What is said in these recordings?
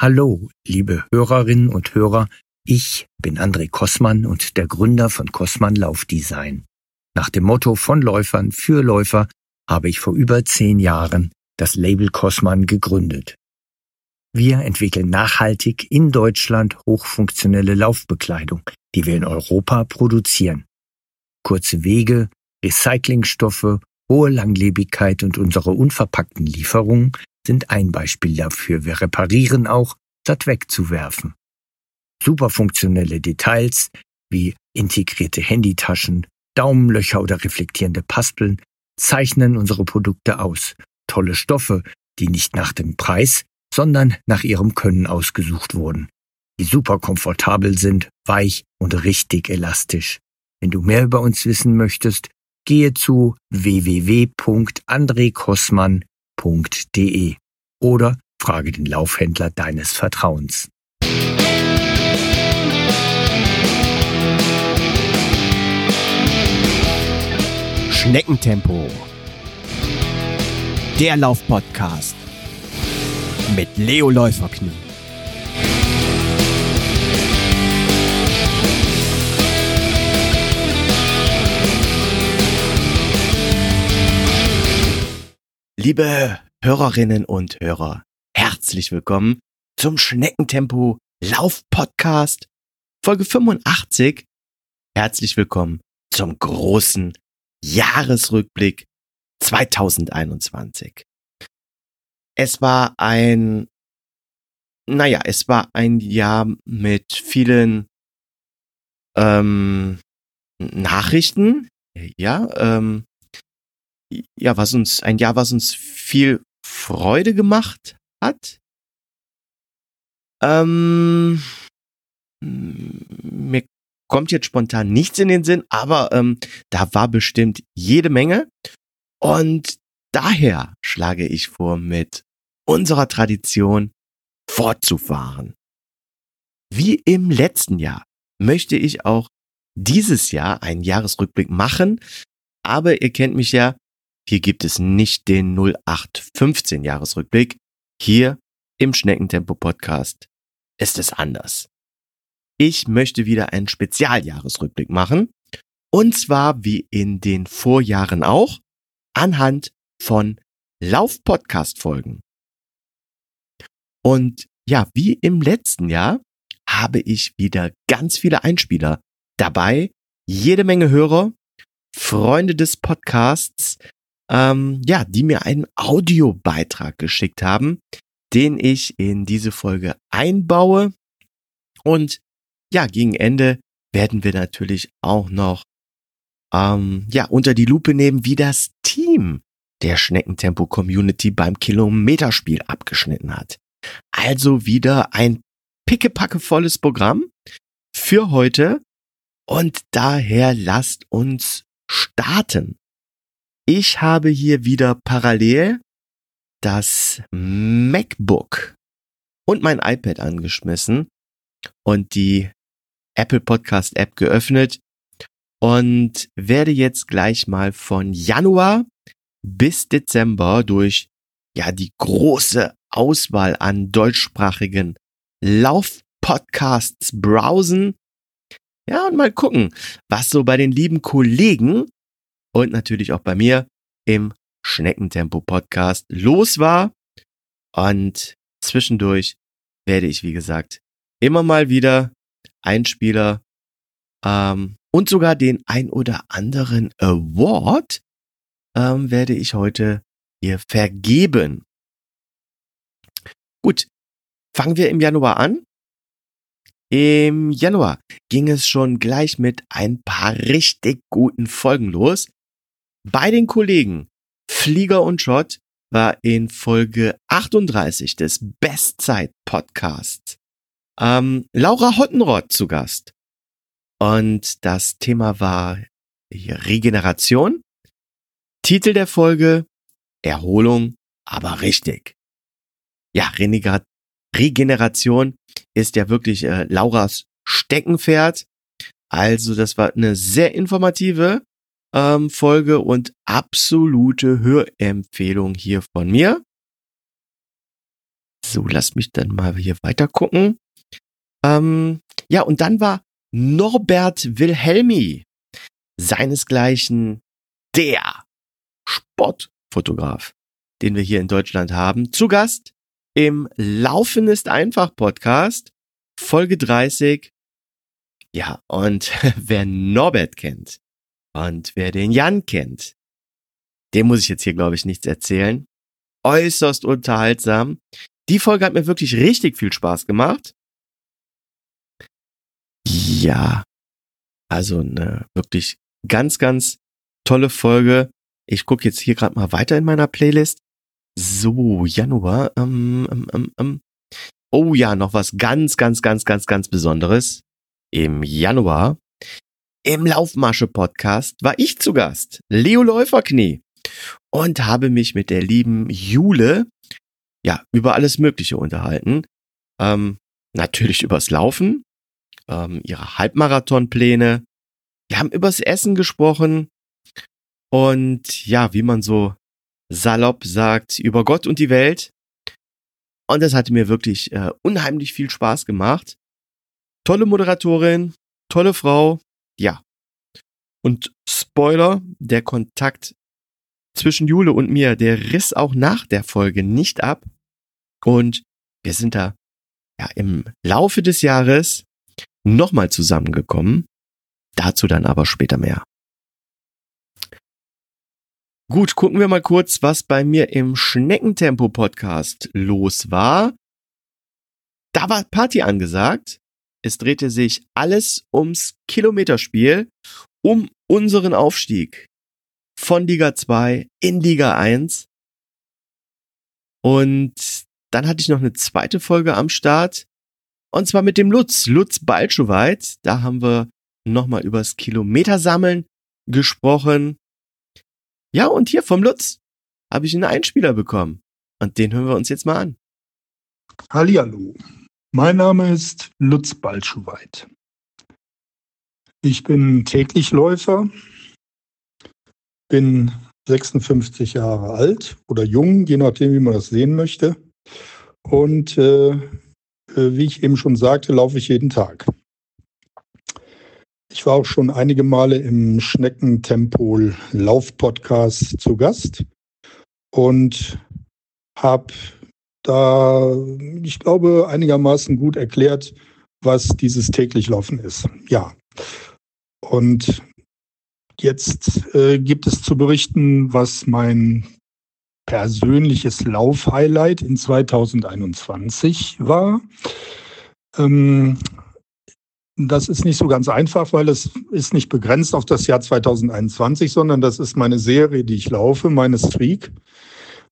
Hallo, liebe Hörerinnen und Hörer, ich bin André Kossmann und der Gründer von Kossmann Laufdesign. Nach dem Motto von Läufern für Läufer habe ich vor über zehn Jahren das Label Kossmann gegründet. Wir entwickeln nachhaltig in Deutschland hochfunktionelle Laufbekleidung, die wir in Europa produzieren. Kurze Wege, Recyclingstoffe, hohe Langlebigkeit und unsere unverpackten Lieferungen sind ein Beispiel dafür. Wir reparieren auch, statt wegzuwerfen. Superfunktionelle Details wie integrierte Handytaschen, Daumenlöcher oder reflektierende Paspeln zeichnen unsere Produkte aus. Tolle Stoffe, die nicht nach dem Preis, sondern nach ihrem Können ausgesucht wurden. Die super komfortabel sind, weich und richtig elastisch. Wenn du mehr über uns wissen möchtest, gehe zu www.andrekossmann.de oder frage den Laufhändler deines Vertrauens. Schneckentempo. Der Laufpodcast mit Leo Läuferknie. Liebe Hörerinnen und Hörer, herzlich willkommen zum Schneckentempo Lauf-Podcast Folge 85. Herzlich willkommen zum großen Jahresrückblick 2021. Es war ein, naja, es war ein Jahr mit vielen ähm, Nachrichten, ja, ähm, ja, was uns, ein Jahr, was uns viel Freude gemacht hat. Ähm, mir kommt jetzt spontan nichts in den Sinn, aber ähm, da war bestimmt jede Menge. Und daher schlage ich vor, mit unserer Tradition fortzufahren. Wie im letzten Jahr möchte ich auch dieses Jahr einen Jahresrückblick machen, aber ihr kennt mich ja, hier gibt es nicht den 0815 Jahresrückblick. Hier im Schneckentempo Podcast ist es anders. Ich möchte wieder einen Spezialjahresrückblick machen. Und zwar wie in den Vorjahren auch anhand von Lauf-Podcast-Folgen. Und ja, wie im letzten Jahr habe ich wieder ganz viele Einspieler dabei, jede Menge Hörer, Freunde des Podcasts, ähm, ja, die mir einen Audiobeitrag geschickt haben, den ich in diese Folge einbaue. Und ja, gegen Ende werden wir natürlich auch noch ähm, ja unter die Lupe nehmen, wie das Team der Schneckentempo Community beim Kilometerspiel abgeschnitten hat. Also wieder ein pickepackevolles Programm für heute und daher lasst uns starten. Ich habe hier wieder parallel das MacBook und mein iPad angeschmissen und die Apple Podcast App geöffnet und werde jetzt gleich mal von Januar bis Dezember durch ja die große Auswahl an deutschsprachigen Laufpodcasts browsen. Ja, und mal gucken, was so bei den lieben Kollegen und natürlich auch bei mir im Schneckentempo Podcast los war. Und zwischendurch werde ich, wie gesagt, immer mal wieder Einspieler ähm, und sogar den ein oder anderen Award ähm, werde ich heute hier vergeben. Gut, fangen wir im Januar an. Im Januar ging es schon gleich mit ein paar richtig guten Folgen los. Bei den Kollegen Flieger und Schott war in Folge 38 des Bestzeit-Podcasts ähm, Laura Hottenrott zu Gast. Und das Thema war Regeneration. Titel der Folge Erholung, aber richtig. Ja, Regeneration ist ja wirklich äh, Lauras Steckenpferd. Also das war eine sehr informative ähm, Folge und absolute Hörempfehlung hier von mir. So, lass mich dann mal hier weiter gucken. Ähm, ja, und dann war Norbert Wilhelmi, seinesgleichen der Sportfotograf, den wir hier in Deutschland haben, zu Gast im Laufen ist einfach Podcast, Folge 30. Ja, und wer Norbert kennt und wer den Jan kennt, dem muss ich jetzt hier, glaube ich, nichts erzählen. Äußerst unterhaltsam. Die Folge hat mir wirklich richtig viel Spaß gemacht. Ja, also eine wirklich ganz, ganz tolle Folge. Ich gucke jetzt hier gerade mal weiter in meiner Playlist. So, Januar. Ähm, ähm, ähm, ähm. Oh ja, noch was ganz, ganz, ganz, ganz, ganz Besonderes. Im Januar, im Laufmasche-Podcast, war ich zu Gast, Leo Läuferknie, und habe mich mit der lieben Jule, ja, über alles Mögliche unterhalten. Ähm, natürlich übers Laufen, ähm, ihre Halbmarathonpläne. Wir haben übers Essen gesprochen und ja, wie man so salopp sagt, über Gott und die Welt. Und das hatte mir wirklich äh, unheimlich viel Spaß gemacht. Tolle Moderatorin, tolle Frau, ja. Und Spoiler, der Kontakt zwischen Jule und mir, der riss auch nach der Folge nicht ab. Und wir sind da ja im Laufe des Jahres nochmal zusammengekommen. Dazu dann aber später mehr. Gut, gucken wir mal kurz, was bei mir im Schneckentempo-Podcast los war. Da war Party angesagt. Es drehte sich alles ums Kilometerspiel, um unseren Aufstieg von Liga 2 in Liga 1. Und dann hatte ich noch eine zweite Folge am Start. Und zwar mit dem Lutz, Lutz Balschowait. Da haben wir nochmal übers Kilometersammeln gesprochen. Ja, und hier vom Lutz habe ich einen Einspieler bekommen. Und den hören wir uns jetzt mal an. Hallihallo. Mein Name ist Lutz Balschuweit. Ich bin täglich Läufer, bin 56 Jahre alt oder jung, je nachdem, wie man das sehen möchte. Und äh, äh wie ich eben schon sagte, laufe ich jeden Tag. Ich war auch schon einige Male im Schneckentempo Lauf-Podcast zu Gast und habe da, ich glaube, einigermaßen gut erklärt, was dieses täglich Laufen ist. Ja. Und jetzt äh, gibt es zu berichten, was mein persönliches Lauf-Highlight in 2021 war. Ähm, das ist nicht so ganz einfach, weil es ist nicht begrenzt auf das Jahr 2021, sondern das ist meine Serie, die ich laufe, meine Streak.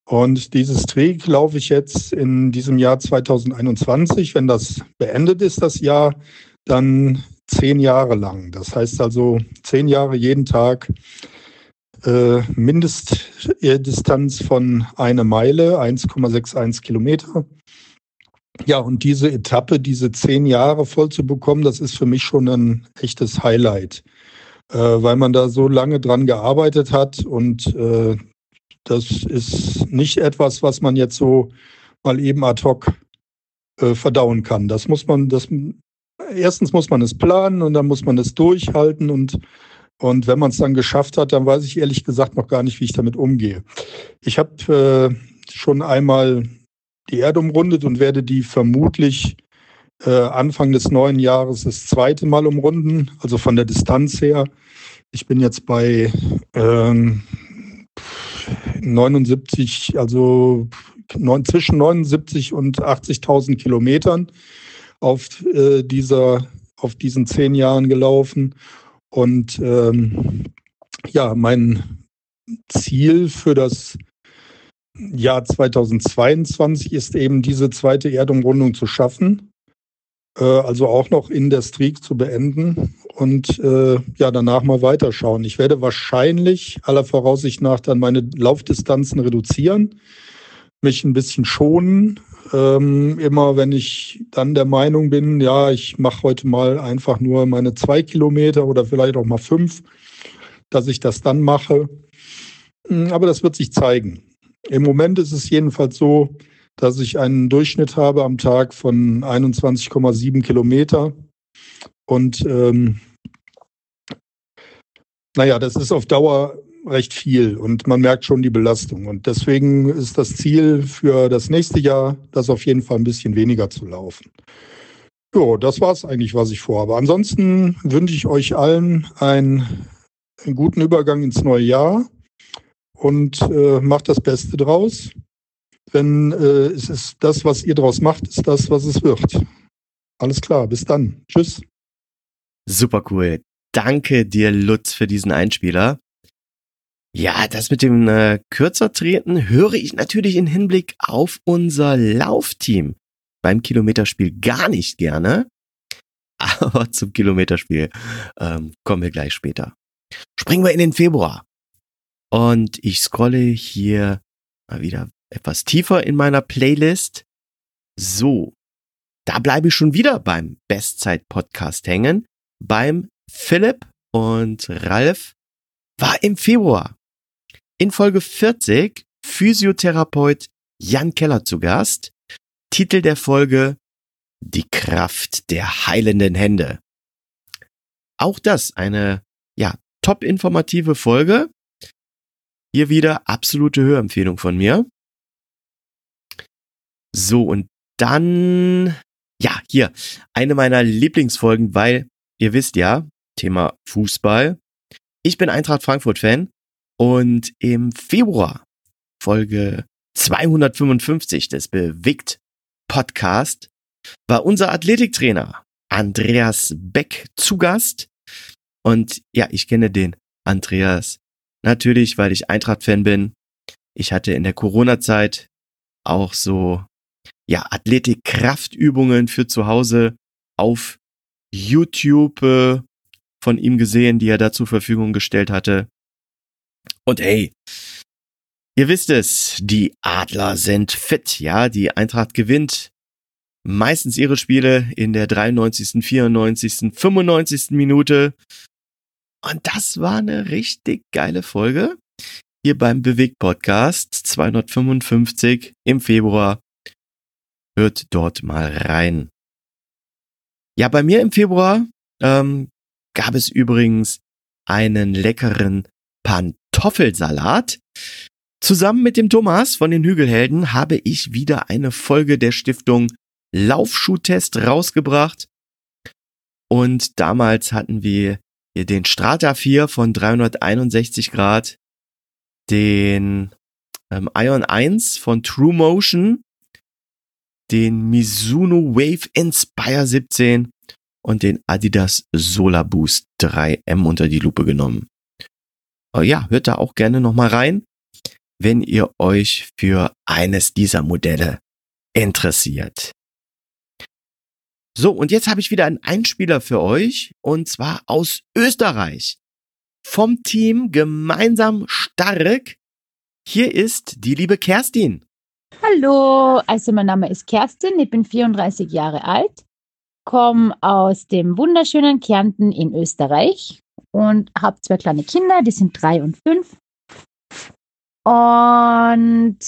Und dieses Streak laufe ich jetzt in diesem Jahr 2021. Wenn das beendet ist, das Jahr, dann zehn Jahre lang. Das heißt also zehn Jahre jeden Tag äh, Mindestdistanz von einer Meile, 1,61 Kilometer. Ja, und diese Etappe, diese zehn Jahre voll zu bekommen, das ist für mich schon ein echtes Highlight, äh, weil man da so lange dran gearbeitet hat und äh, das ist nicht etwas, was man jetzt so mal eben ad hoc äh, verdauen kann. Das muss man, das erstens muss man es planen und dann muss man es durchhalten und und wenn man es dann geschafft hat, dann weiß ich ehrlich gesagt noch gar nicht, wie ich damit umgehe. Ich habe äh, schon einmal die Erde umrundet und werde die vermutlich äh, Anfang des neuen Jahres das zweite Mal umrunden, also von der Distanz her. Ich bin jetzt bei ähm, 79, also neun, zwischen 79 und 80.000 Kilometern auf äh, dieser, auf diesen zehn Jahren gelaufen. Und ähm, ja, mein Ziel für das Jahr 2022 ist eben diese zweite Erdumrundung zu schaffen, äh, also auch noch in der Streak zu beenden und äh, ja danach mal weiterschauen. Ich werde wahrscheinlich aller Voraussicht nach dann meine Laufdistanzen reduzieren, mich ein bisschen schonen. Ähm, immer wenn ich dann der Meinung bin, ja, ich mache heute mal einfach nur meine zwei Kilometer oder vielleicht auch mal fünf, dass ich das dann mache. Hm, aber das wird sich zeigen. Im Moment ist es jedenfalls so, dass ich einen Durchschnitt habe am Tag von 21,7 Kilometer. Und ähm, naja, das ist auf Dauer recht viel und man merkt schon die Belastung. Und deswegen ist das Ziel für das nächste Jahr, das auf jeden Fall ein bisschen weniger zu laufen. Ja, das war es eigentlich, was ich vorhabe. Ansonsten wünsche ich euch allen einen, einen guten Übergang ins neue Jahr und äh, macht das Beste draus. Wenn äh, es ist das, was ihr draus macht, ist das, was es wird. Alles klar, bis dann. Tschüss. Super cool. Danke dir, Lutz, für diesen Einspieler. Ja, das mit dem äh, kürzer treten höre ich natürlich in Hinblick auf unser Laufteam beim Kilometerspiel gar nicht gerne. Aber zum Kilometerspiel ähm, kommen wir gleich später. Springen wir in den Februar. Und ich scrolle hier mal wieder etwas tiefer in meiner Playlist. So, da bleibe ich schon wieder beim Bestzeit-Podcast hängen. Beim Philipp und Ralf war im Februar in Folge 40 Physiotherapeut Jan Keller zu Gast. Titel der Folge Die Kraft der heilenden Hände. Auch das eine, ja, top informative Folge. Hier wieder absolute Hörempfehlung von mir. So, und dann, ja, hier, eine meiner Lieblingsfolgen, weil ihr wisst ja, Thema Fußball. Ich bin Eintracht Frankfurt Fan und im Februar Folge 255 des Bewegt Podcast war unser Athletiktrainer Andreas Beck zu Gast. Und ja, ich kenne den Andreas natürlich, weil ich Eintracht-Fan bin. Ich hatte in der Corona-Zeit auch so, ja, Athletik-Kraftübungen für zu Hause auf YouTube äh, von ihm gesehen, die er da zur Verfügung gestellt hatte. Und hey, ihr wisst es, die Adler sind fit, ja, die Eintracht gewinnt meistens ihre Spiele in der 93., 94., 95. Minute. Und das war eine richtig geile Folge. Hier beim Bewegt Podcast 255 im Februar. Hört dort mal rein. Ja, bei mir im Februar ähm, gab es übrigens einen leckeren Pantoffelsalat. Zusammen mit dem Thomas von den Hügelhelden habe ich wieder eine Folge der Stiftung Laufschuhtest rausgebracht. Und damals hatten wir hier den Strata 4 von 361 Grad, den ähm, Ion 1 von True Motion, den Mizuno Wave Inspire 17 und den Adidas Solar Boost 3M unter die Lupe genommen. Aber ja, hört da auch gerne nochmal rein, wenn ihr euch für eines dieser Modelle interessiert. So, und jetzt habe ich wieder einen Einspieler für euch, und zwar aus Österreich. Vom Team Gemeinsam Stark. Hier ist die liebe Kerstin. Hallo, also mein Name ist Kerstin, ich bin 34 Jahre alt, komme aus dem wunderschönen Kärnten in Österreich und habe zwei kleine Kinder, die sind drei und fünf. Und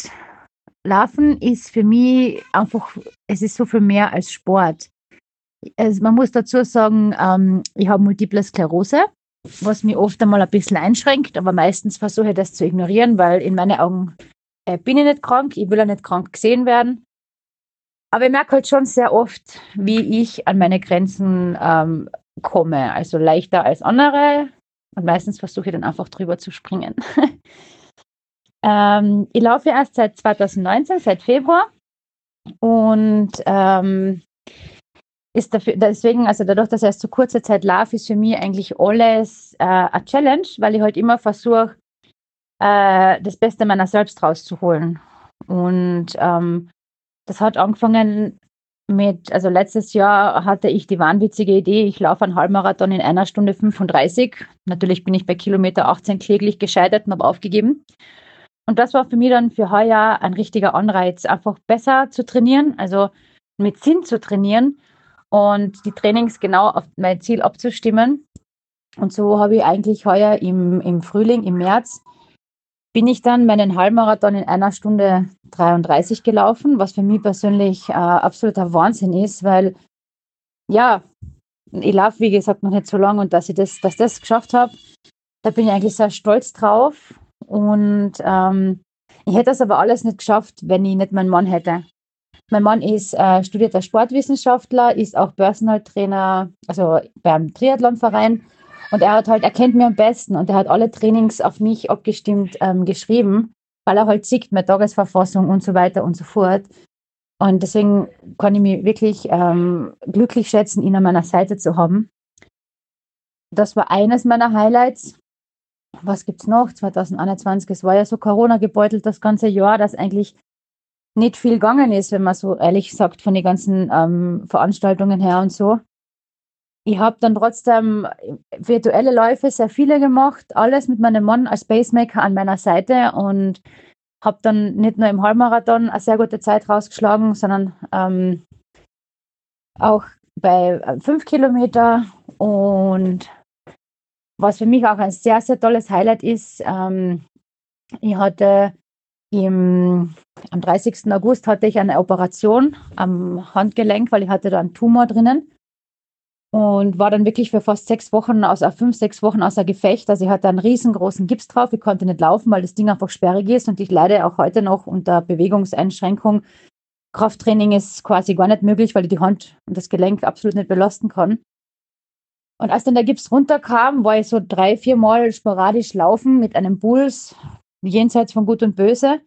Laufen ist für mich einfach, es ist so viel mehr als Sport. Also man muss dazu sagen, ähm, ich habe Multiple Sklerose, was mich oft einmal ein bisschen einschränkt, aber meistens versuche ich das zu ignorieren, weil in meinen Augen äh, bin ich nicht krank, ich will ja nicht krank gesehen werden. Aber ich merke halt schon sehr oft, wie ich an meine Grenzen ähm, komme. Also leichter als andere. Und meistens versuche ich dann einfach drüber zu springen. ähm, ich laufe erst seit 2019, seit Februar. Und ähm, ist dafür, deswegen, also dadurch, dass ich erst so kurze Zeit laufe, ist für mich eigentlich alles äh, eine Challenge, weil ich halt immer versuche, äh, das Beste meiner selbst rauszuholen. Und ähm, das hat angefangen mit, also letztes Jahr hatte ich die wahnwitzige Idee, ich laufe einen Halbmarathon in einer Stunde 35. Natürlich bin ich bei Kilometer 18 kläglich gescheitert und habe aufgegeben. Und das war für mich dann für heuer ein richtiger Anreiz, einfach besser zu trainieren, also mit Sinn zu trainieren und die Trainings genau auf mein Ziel abzustimmen. Und so habe ich eigentlich heuer im, im Frühling, im März, bin ich dann meinen Halbmarathon in einer Stunde 33 gelaufen, was für mich persönlich äh, absoluter Wahnsinn ist, weil ja, ich laufe, wie gesagt, noch nicht so lange und dass ich das, dass das geschafft habe, da bin ich eigentlich sehr stolz drauf. Und ähm, ich hätte das aber alles nicht geschafft, wenn ich nicht meinen Mann hätte. Mein Mann ist äh, studierter Sportwissenschaftler, ist auch Personal Trainer, also beim Triathlonverein. Und er hat halt, er kennt mich am besten und er hat alle Trainings auf mich abgestimmt ähm, geschrieben, weil er halt sieht, meine Tagesverfassung und so weiter und so fort. Und deswegen kann ich mich wirklich ähm, glücklich schätzen, ihn an meiner Seite zu haben. Das war eines meiner Highlights. Was gibt es noch? 2021, es war ja so Corona gebeutelt das ganze Jahr, dass eigentlich nicht viel gegangen ist, wenn man so ehrlich sagt, von den ganzen ähm, Veranstaltungen her und so. Ich habe dann trotzdem virtuelle Läufe, sehr viele gemacht, alles mit meinem Mann als Pacemaker an meiner Seite und habe dann nicht nur im Halbmarathon eine sehr gute Zeit rausgeschlagen, sondern ähm, auch bei äh, fünf Kilometer. Und was für mich auch ein sehr, sehr tolles Highlight ist, ähm, ich hatte im, am 30. August hatte ich eine Operation am Handgelenk, weil ich hatte da einen Tumor drinnen und war dann wirklich für fast sechs Wochen, außer fünf, sechs Wochen außer Gefecht. Also ich hatte einen riesengroßen Gips drauf. Ich konnte nicht laufen, weil das Ding einfach sperrig ist und ich leide auch heute noch unter Bewegungseinschränkung. Krafttraining ist quasi gar nicht möglich, weil ich die Hand und das Gelenk absolut nicht belasten kann. Und als dann der Gips runterkam, war ich so drei, vier Mal sporadisch laufen mit einem Puls jenseits von Gut und Böse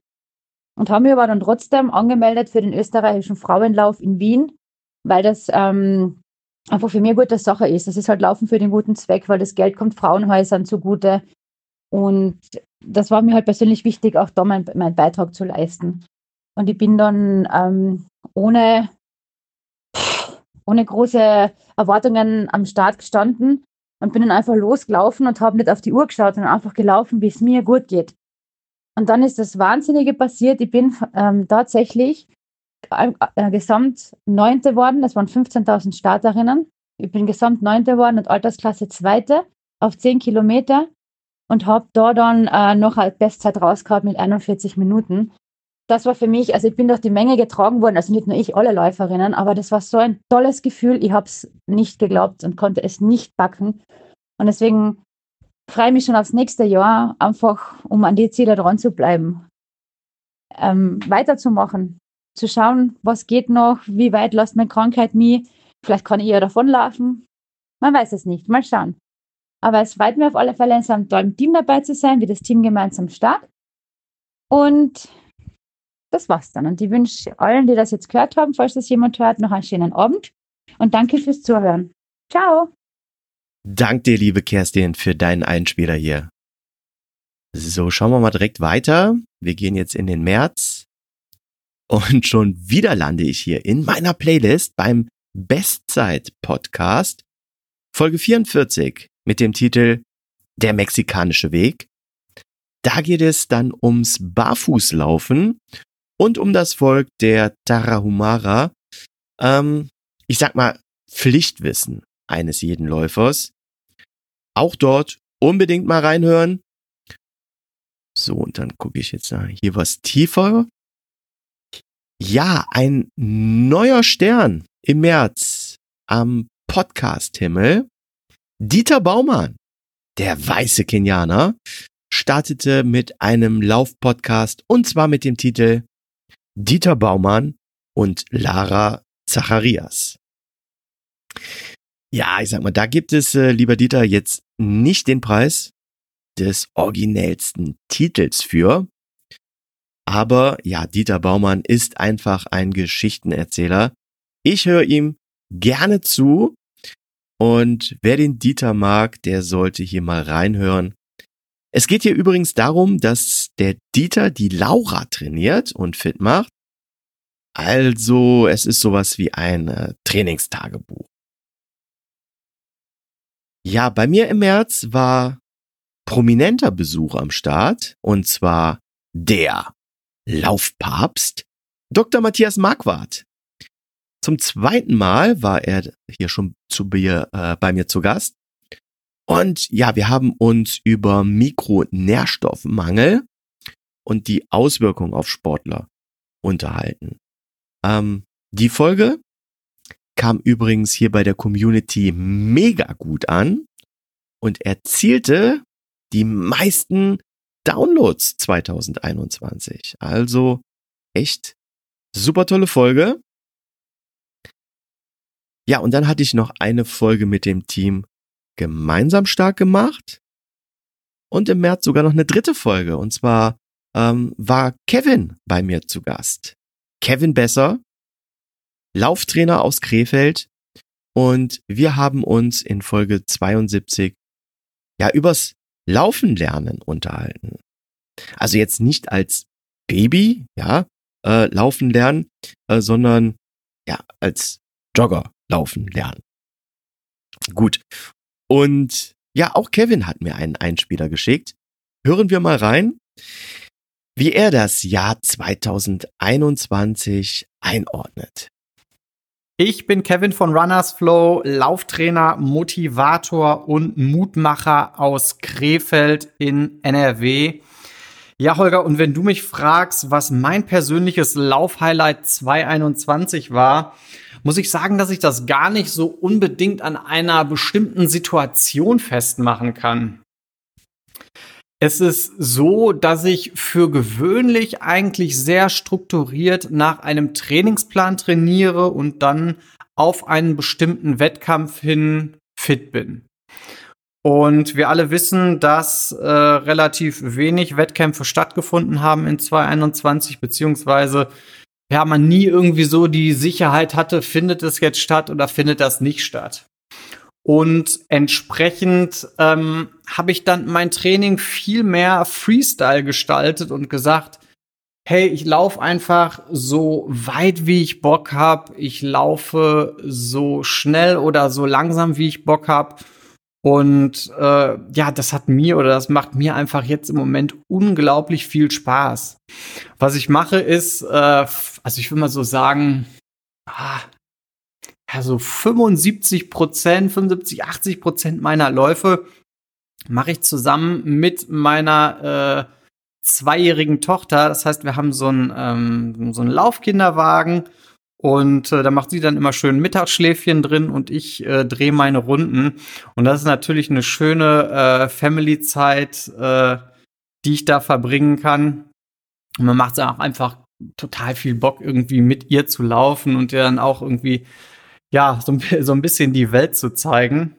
und habe mich aber dann trotzdem angemeldet für den österreichischen Frauenlauf in Wien, weil das ähm, einfach für mich eine gute Sache ist. Das ist halt Laufen für den guten Zweck, weil das Geld kommt Frauenhäusern zugute. Und das war mir halt persönlich wichtig, auch da meinen mein Beitrag zu leisten. Und ich bin dann ähm, ohne, ohne große Erwartungen am Start gestanden und bin dann einfach losgelaufen und habe nicht auf die Uhr geschaut, sondern einfach gelaufen, wie es mir gut geht. Und dann ist das Wahnsinnige passiert. Ich bin ähm, tatsächlich äh, gesamt Neunte worden. Das waren 15.000 Starterinnen. Ich bin gesamt Neunte worden und Altersklasse Zweite auf 10 Kilometer und habe da dann äh, noch als Bestzeit rausgehabt mit 41 Minuten. Das war für mich, also ich bin durch die Menge getragen worden, also nicht nur ich, alle Läuferinnen, aber das war so ein tolles Gefühl. Ich habe es nicht geglaubt und konnte es nicht backen. Und deswegen freue ich mich schon aufs nächste Jahr, einfach um an die Ziele dran zu bleiben, ähm, weiterzumachen, zu schauen, was geht noch, wie weit lässt meine Krankheit mich. Vielleicht kann ich ja davonlaufen. Man weiß es nicht. Mal schauen. Aber es freut mich auf alle Fälle, in so einem tollen Team dabei zu sein, wie das Team gemeinsam stark. Und das war's dann. Und ich wünsche allen, die das jetzt gehört haben, falls das jemand hört, noch einen schönen Abend. Und danke fürs Zuhören. Ciao. Dank dir, liebe Kerstin, für deinen Einspieler hier. So, schauen wir mal direkt weiter. Wir gehen jetzt in den März. Und schon wieder lande ich hier in meiner Playlist beim Bestzeit-Podcast, Folge 44 mit dem Titel Der mexikanische Weg. Da geht es dann ums Barfußlaufen und um das Volk der Tarahumara. Ähm, ich sag mal, Pflichtwissen eines jeden Läufers. Auch dort unbedingt mal reinhören. So, und dann gucke ich jetzt hier was tiefer ja, ein neuer Stern im März am Podcast-Himmel. Dieter Baumann, der weiße Kenianer, startete mit einem Laufpodcast und zwar mit dem Titel Dieter Baumann und Lara Zacharias. Ja, ich sag mal, da gibt es, äh, lieber Dieter, jetzt nicht den Preis des originellsten Titels für. Aber ja, Dieter Baumann ist einfach ein Geschichtenerzähler. Ich höre ihm gerne zu. Und wer den Dieter mag, der sollte hier mal reinhören. Es geht hier übrigens darum, dass der Dieter die Laura trainiert und fit macht. Also, es ist sowas wie ein äh, Trainingstagebuch. Ja, bei mir im März war prominenter Besuch am Start und zwar der Laufpapst, Dr. Matthias Marquardt. Zum zweiten Mal war er hier schon zu mir, äh, bei mir zu Gast. Und ja, wir haben uns über Mikronährstoffmangel und die Auswirkungen auf Sportler unterhalten. Ähm, die Folge kam übrigens hier bei der Community mega gut an und erzielte die meisten Downloads 2021. Also echt super tolle Folge. Ja, und dann hatte ich noch eine Folge mit dem Team gemeinsam stark gemacht. Und im März sogar noch eine dritte Folge. Und zwar ähm, war Kevin bei mir zu Gast. Kevin Besser, Lauftrainer aus Krefeld. Und wir haben uns in Folge 72 ja übers Laufen lernen unterhalten. Also jetzt nicht als Baby, ja, äh, laufen lernen, äh, sondern ja, als Jogger laufen lernen. Gut. Und ja, auch Kevin hat mir einen Einspieler geschickt. Hören wir mal rein, wie er das Jahr 2021 einordnet. Ich bin Kevin von Runners Flow, Lauftrainer, Motivator und Mutmacher aus Krefeld in NRW. Ja, Holger, und wenn du mich fragst, was mein persönliches Laufhighlight 2021 war, muss ich sagen, dass ich das gar nicht so unbedingt an einer bestimmten Situation festmachen kann. Es ist so, dass ich für gewöhnlich eigentlich sehr strukturiert nach einem Trainingsplan trainiere und dann auf einen bestimmten Wettkampf hin fit bin. Und wir alle wissen, dass äh, relativ wenig Wettkämpfe stattgefunden haben in 2021, beziehungsweise ja, man nie irgendwie so die Sicherheit hatte, findet es jetzt statt oder findet das nicht statt. Und entsprechend ähm, habe ich dann mein Training viel mehr Freestyle gestaltet und gesagt, hey, ich laufe einfach so weit, wie ich Bock habe. Ich laufe so schnell oder so langsam, wie ich Bock habe. Und äh, ja, das hat mir oder das macht mir einfach jetzt im Moment unglaublich viel Spaß. Was ich mache ist, äh, also ich will mal so sagen, ah, ja, so 75 Prozent, 75, 80 Prozent meiner Läufe mache ich zusammen mit meiner äh, zweijährigen Tochter. Das heißt, wir haben so einen, ähm, so einen Laufkinderwagen und äh, da macht sie dann immer schön Mittagsschläfchen drin und ich äh, drehe meine Runden. Und das ist natürlich eine schöne äh, Family-Zeit, äh, die ich da verbringen kann. Und man macht es auch einfach total viel Bock, irgendwie mit ihr zu laufen und ihr dann auch irgendwie, ja, so, so ein bisschen die Welt zu zeigen.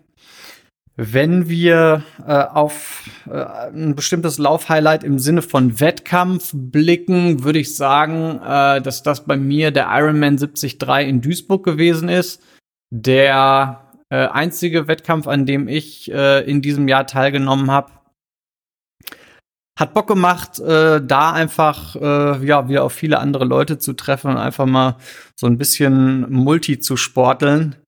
Wenn wir äh, auf äh, ein bestimmtes Laufhighlight im Sinne von Wettkampf blicken, würde ich sagen, äh, dass das bei mir der Ironman 73 in Duisburg gewesen ist. Der äh, einzige Wettkampf, an dem ich äh, in diesem Jahr teilgenommen habe. Hat Bock gemacht, äh, da einfach äh, ja wieder auf viele andere Leute zu treffen und einfach mal so ein bisschen Multi zu sporteln.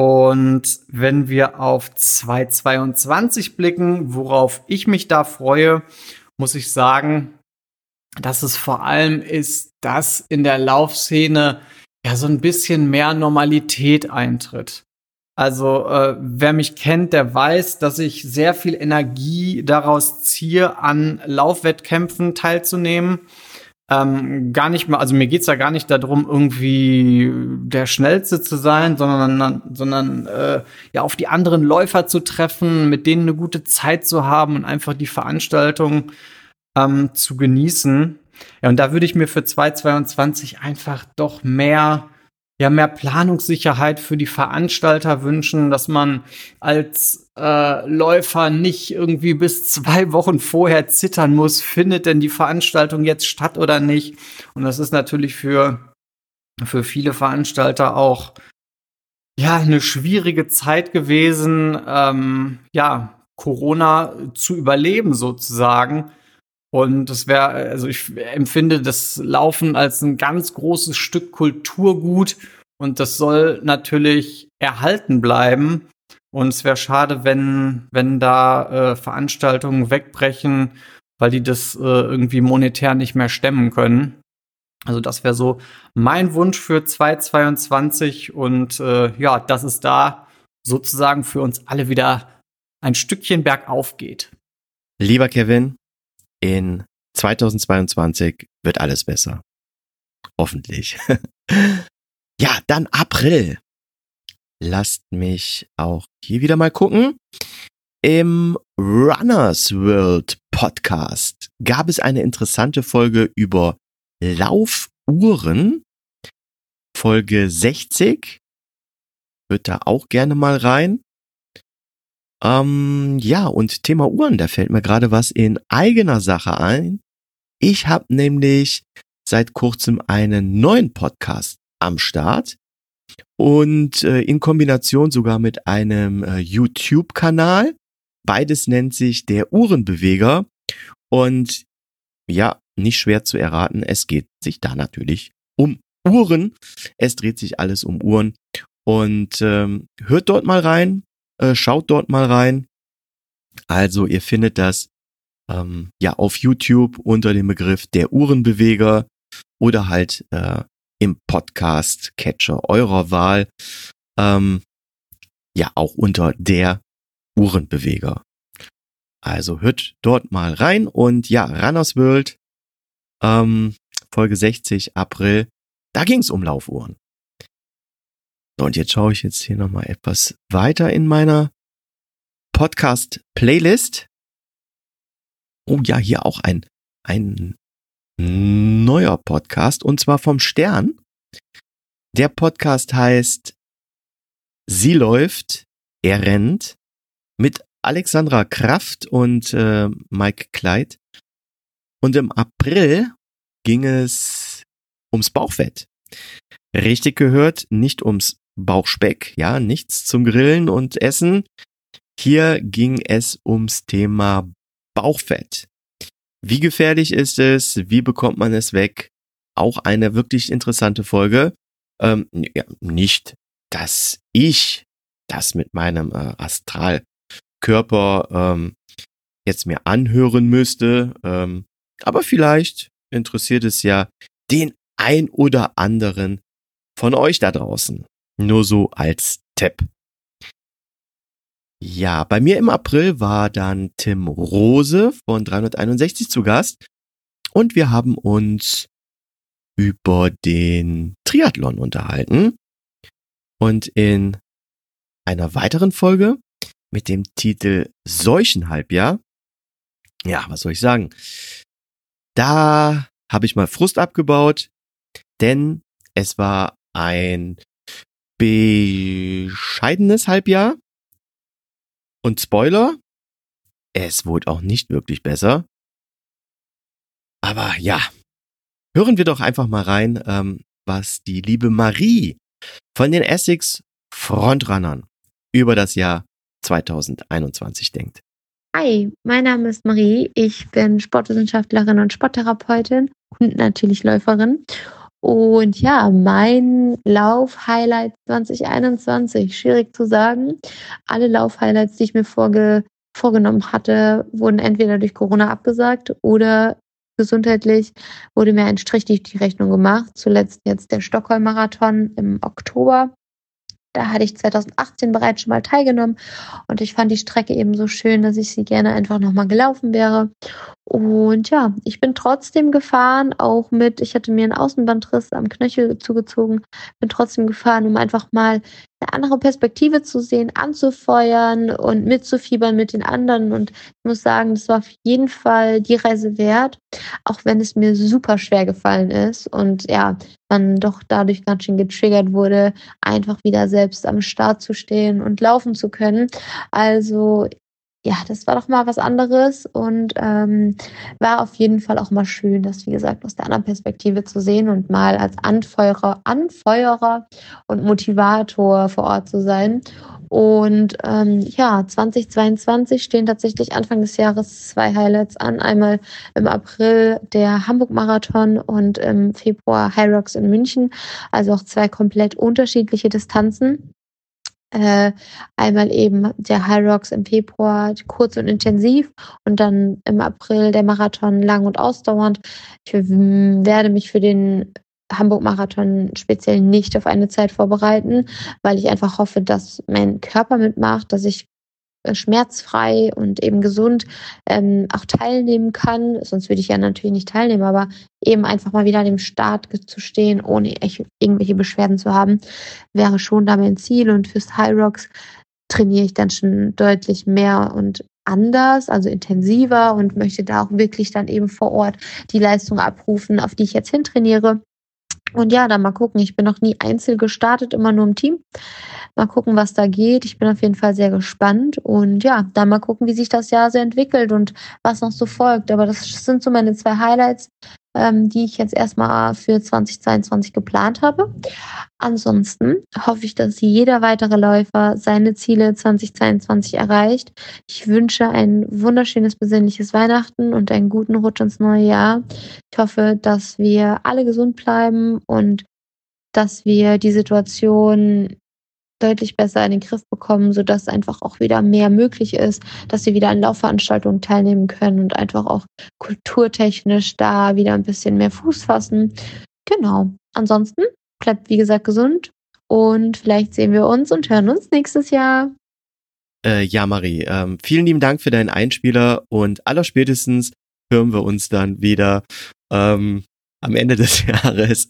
Und wenn wir auf 2022 blicken, worauf ich mich da freue, muss ich sagen, dass es vor allem ist, dass in der Laufszene ja so ein bisschen mehr Normalität eintritt. Also äh, wer mich kennt, der weiß, dass ich sehr viel Energie daraus ziehe, an Laufwettkämpfen teilzunehmen ähm, gar nicht mal, also mir geht's ja gar nicht darum, irgendwie der Schnellste zu sein, sondern, sondern äh, ja auf die anderen Läufer zu treffen, mit denen eine gute Zeit zu haben und einfach die Veranstaltung ähm, zu genießen. Ja, und da würde ich mir für 2022 einfach doch mehr ja mehr Planungssicherheit für die Veranstalter wünschen, dass man als äh, Läufer nicht irgendwie bis zwei Wochen vorher zittern muss, findet denn die Veranstaltung jetzt statt oder nicht. Und das ist natürlich für, für viele Veranstalter auch ja eine schwierige Zeit gewesen, ähm, ja, Corona zu überleben sozusagen. Und das wäre, also ich empfinde das Laufen als ein ganz großes Stück Kulturgut und das soll natürlich erhalten bleiben. Und es wäre schade, wenn, wenn da äh, Veranstaltungen wegbrechen, weil die das äh, irgendwie monetär nicht mehr stemmen können. Also das wäre so mein Wunsch für 2022 und äh, ja, dass es da sozusagen für uns alle wieder ein Stückchen bergauf geht. Lieber Kevin, in 2022 wird alles besser. Hoffentlich. ja, dann April. Lasst mich auch hier wieder mal gucken. Im Runners World Podcast gab es eine interessante Folge über Laufuhren. Folge 60. Hört da auch gerne mal rein. Ähm, ja, und Thema Uhren, da fällt mir gerade was in eigener Sache ein. Ich habe nämlich seit kurzem einen neuen Podcast am Start und äh, in Kombination sogar mit einem äh, YouTube-Kanal. Beides nennt sich der Uhrenbeweger und ja, nicht schwer zu erraten, es geht sich da natürlich um Uhren. Es dreht sich alles um Uhren und ähm, hört dort mal rein, äh, schaut dort mal rein. Also ihr findet das ähm, ja auf YouTube unter dem Begriff der Uhrenbeweger oder halt äh, im Podcast Catcher eurer Wahl. Ähm, ja, auch unter der Uhrenbeweger. Also hört dort mal rein und ja, Runners World, ähm, Folge 60, April, da ging's um Laufuhren. So, und jetzt schaue ich jetzt hier nochmal etwas weiter in meiner Podcast-Playlist. Oh ja, hier auch ein, ein neuer Podcast und zwar vom Stern. Der Podcast heißt Sie läuft, er rennt mit Alexandra Kraft und äh, Mike Kleid. Und im April ging es ums Bauchfett. Richtig gehört, nicht ums Bauchspeck, ja, nichts zum Grillen und Essen. Hier ging es ums Thema Bauchfett. Wie gefährlich ist es? Wie bekommt man es weg? Auch eine wirklich interessante Folge. Ähm, ja, nicht, dass ich das mit meinem äh, Astralkörper ähm, jetzt mir anhören müsste. Ähm, aber vielleicht interessiert es ja den ein oder anderen von euch da draußen. Nur so als Tipp. Ja, bei mir im April war dann Tim Rose von 361 zu Gast und wir haben uns über den Triathlon unterhalten und in einer weiteren Folge mit dem Titel Seuchenhalbjahr, ja, was soll ich sagen? Da habe ich mal Frust abgebaut, denn es war ein bescheidenes Halbjahr und Spoiler, es wurde auch nicht wirklich besser. Aber ja, hören wir doch einfach mal rein, ähm, was die liebe Marie von den Essex Frontrunnern über das Jahr 2021 denkt. Hi, mein Name ist Marie. Ich bin Sportwissenschaftlerin und Sporttherapeutin und natürlich Läuferin. Und ja, mein Lauf-Highlight 2021, schwierig zu sagen. Alle Lauf-Highlights, die ich mir vorge vorgenommen hatte, wurden entweder durch Corona abgesagt oder gesundheitlich wurde mir ein Strich durch die Rechnung gemacht. Zuletzt jetzt der Stockholm-Marathon im Oktober. Da hatte ich 2018 bereits schon mal teilgenommen und ich fand die Strecke eben so schön, dass ich sie gerne einfach nochmal gelaufen wäre. Und ja, ich bin trotzdem gefahren, auch mit, ich hatte mir einen Außenbandriss am Knöchel zugezogen, bin trotzdem gefahren, um einfach mal eine andere Perspektive zu sehen, anzufeuern und mitzufiebern mit den anderen. Und ich muss sagen, das war auf jeden Fall die Reise wert, auch wenn es mir super schwer gefallen ist und ja, man doch dadurch ganz schön getriggert wurde, einfach wieder selbst am Start zu stehen und laufen zu können. Also ja, das war doch mal was anderes und ähm, war auf jeden Fall auch mal schön, das wie gesagt aus der anderen Perspektive zu sehen und mal als Anfeuerer, Anfeuerer und Motivator vor Ort zu sein. Und ähm, ja, 2022 stehen tatsächlich Anfang des Jahres zwei Highlights an. Einmal im April der Hamburg-Marathon und im Februar High Rocks in München. Also auch zwei komplett unterschiedliche Distanzen. Äh, einmal eben der High Rocks im Februar kurz und intensiv und dann im April der Marathon lang und ausdauernd. Ich werde mich für den Hamburg-Marathon speziell nicht auf eine Zeit vorbereiten, weil ich einfach hoffe, dass mein Körper mitmacht, dass ich schmerzfrei und eben gesund ähm, auch teilnehmen kann. Sonst würde ich ja natürlich nicht teilnehmen, aber eben einfach mal wieder an dem Start zu stehen, ohne irgendwelche Beschwerden zu haben, wäre schon da mein Ziel. Und fürs High Rocks trainiere ich dann schon deutlich mehr und anders, also intensiver und möchte da auch wirklich dann eben vor Ort die Leistung abrufen, auf die ich jetzt hintrainiere. Und ja, dann mal gucken. Ich bin noch nie einzeln gestartet, immer nur im Team. Mal gucken, was da geht. Ich bin auf jeden Fall sehr gespannt. Und ja, dann mal gucken, wie sich das Jahr so entwickelt und was noch so folgt. Aber das sind so meine zwei Highlights ähm, die ich jetzt erstmal für 2022 geplant habe. Ansonsten hoffe ich, dass jeder weitere Läufer seine Ziele 2022 erreicht. Ich wünsche ein wunderschönes, besinnliches Weihnachten und einen guten Rutsch ins neue Jahr. Ich hoffe, dass wir alle gesund bleiben und dass wir die Situation deutlich besser in den Griff bekommen, sodass einfach auch wieder mehr möglich ist, dass sie wieder an Laufveranstaltungen teilnehmen können und einfach auch kulturtechnisch da wieder ein bisschen mehr Fuß fassen. Genau. Ansonsten bleibt, wie gesagt, gesund und vielleicht sehen wir uns und hören uns nächstes Jahr. Äh, ja, Marie, ähm, vielen lieben Dank für deinen Einspieler und allerspätestens hören wir uns dann wieder ähm, am Ende des Jahres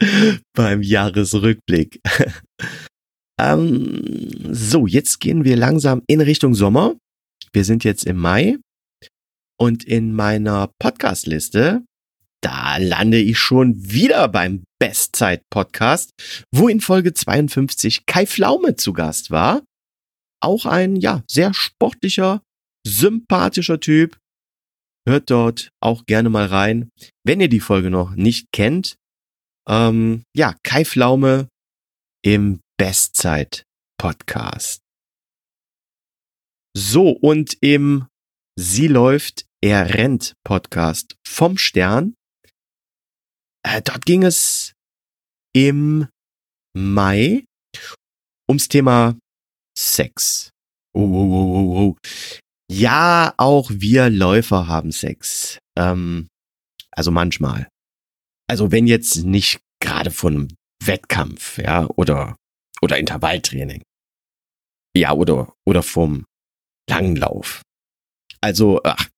beim Jahresrückblick. Ähm, so, jetzt gehen wir langsam in Richtung Sommer. Wir sind jetzt im Mai und in meiner Podcast-Liste, da lande ich schon wieder beim Bestzeit-Podcast, wo in Folge 52 Kai Flaume zu Gast war. Auch ein, ja, sehr sportlicher, sympathischer Typ. Hört dort auch gerne mal rein. Wenn ihr die Folge noch nicht kennt, ähm, ja, Kai Flaume im Bestzeit Podcast. So, und im Sie läuft, er rennt Podcast vom Stern. Äh, dort ging es im Mai ums Thema Sex. Oh, oh, oh, oh, oh. Ja, auch wir Läufer haben Sex. Ähm, also manchmal. Also wenn jetzt nicht gerade von einem Wettkampf, ja, oder oder Intervalltraining. Ja, oder, oder vom Langlauf. Also, ach,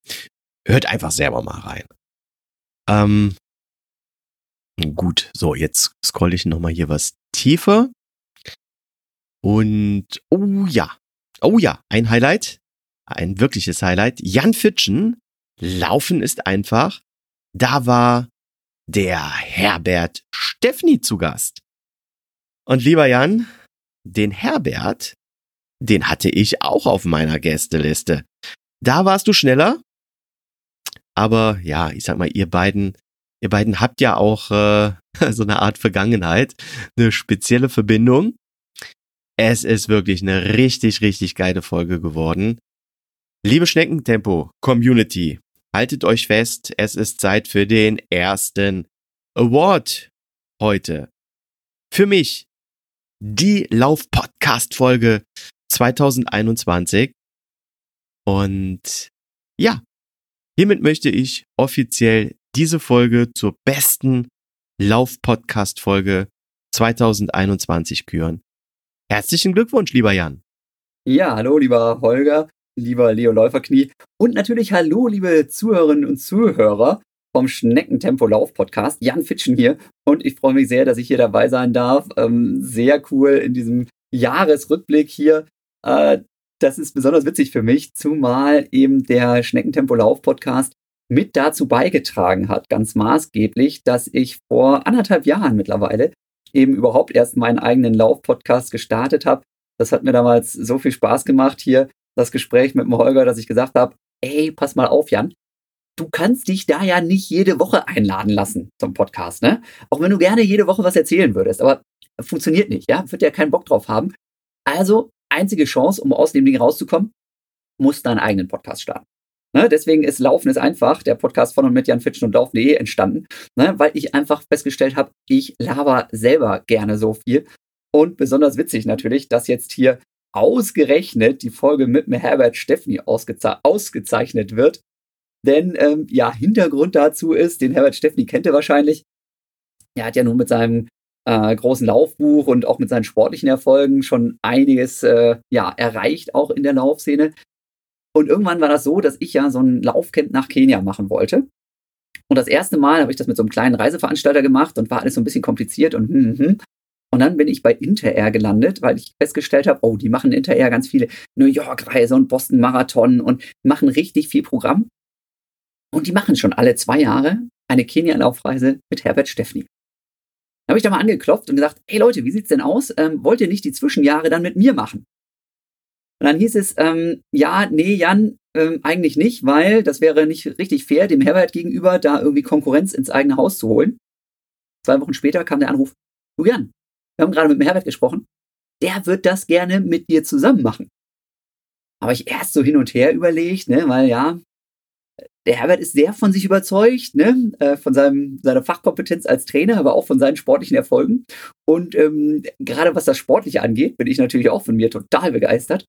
hört einfach selber mal rein. Ähm, gut, so, jetzt scroll ich nochmal hier was tiefer. Und, oh ja, oh ja, ein Highlight, ein wirkliches Highlight. Jan Fitschen, Laufen ist einfach. Da war der Herbert Steffni zu Gast. Und lieber Jan, den Herbert, den hatte ich auch auf meiner Gästeliste. Da warst du schneller. Aber ja, ich sag mal, ihr beiden, ihr beiden habt ja auch äh, so eine Art Vergangenheit, eine spezielle Verbindung. Es ist wirklich eine richtig, richtig geile Folge geworden. Liebe Schneckentempo Community, haltet euch fest, es ist Zeit für den ersten Award heute. Für mich die Lauf-Podcast-Folge 2021. Und ja, hiermit möchte ich offiziell diese Folge zur besten Lauf-Podcast-Folge 2021 küren. Herzlichen Glückwunsch, lieber Jan. Ja, hallo, lieber Holger, lieber Leo Läuferknie und natürlich hallo, liebe Zuhörerinnen und Zuhörer vom Schneckentempo-Lauf-Podcast. Jan Fitschen hier und ich freue mich sehr, dass ich hier dabei sein darf. Ähm, sehr cool in diesem Jahresrückblick hier. Äh, das ist besonders witzig für mich, zumal eben der Schneckentempo-Lauf-Podcast mit dazu beigetragen hat, ganz maßgeblich, dass ich vor anderthalb Jahren mittlerweile eben überhaupt erst meinen eigenen Lauf-Podcast gestartet habe. Das hat mir damals so viel Spaß gemacht hier, das Gespräch mit dem Holger, dass ich gesagt habe, ey, pass mal auf, Jan, du kannst dich da ja nicht jede Woche einladen lassen zum Podcast, ne? Auch wenn du gerne jede Woche was erzählen würdest, aber funktioniert nicht, ja? Wird ja keinen Bock drauf haben. Also, einzige Chance, um aus dem Ding rauszukommen, musst deinen eigenen Podcast starten. Ne? Deswegen ist Laufen ist einfach, der Podcast von und mit Jan Fitschen und Laufen.de entstanden, ne? weil ich einfach festgestellt habe, ich laber selber gerne so viel. Und besonders witzig natürlich, dass jetzt hier ausgerechnet die Folge mit mir Herbert Steffni ausgeze ausgezeichnet wird. Denn ähm, ja, Hintergrund dazu ist, den Herbert Steffni kennt ihr wahrscheinlich. Er hat ja nun mit seinem äh, großen Laufbuch und auch mit seinen sportlichen Erfolgen schon einiges äh, ja, erreicht, auch in der Laufszene. Und irgendwann war das so, dass ich ja so ein Laufcamp nach Kenia machen wollte. Und das erste Mal habe ich das mit so einem kleinen Reiseveranstalter gemacht und war alles so ein bisschen kompliziert und hm, hm. Und dann bin ich bei Interair gelandet, weil ich festgestellt habe, oh, die machen Interair ganz viele New York-Reise und Boston-Marathon und machen richtig viel Programm. Und die machen schon alle zwei Jahre eine Kenia-Laufreise mit Herbert Steffni. Da habe ich da mal angeklopft und gesagt, hey Leute, wie sieht's denn aus? Ähm, wollt ihr nicht die Zwischenjahre dann mit mir machen? Und dann hieß es, ähm, ja, nee, Jan, ähm, eigentlich nicht, weil das wäre nicht richtig fair, dem Herbert gegenüber da irgendwie Konkurrenz ins eigene Haus zu holen. Zwei Wochen später kam der Anruf, du Jan, wir haben gerade mit dem Herbert gesprochen, der wird das gerne mit dir zusammen machen. Habe ich erst so hin und her überlegt, ne, weil ja, der Herbert ist sehr von sich überzeugt, ne? Äh, von seinem, seiner Fachkompetenz als Trainer, aber auch von seinen sportlichen Erfolgen. Und ähm, gerade was das Sportliche angeht, bin ich natürlich auch von mir total begeistert.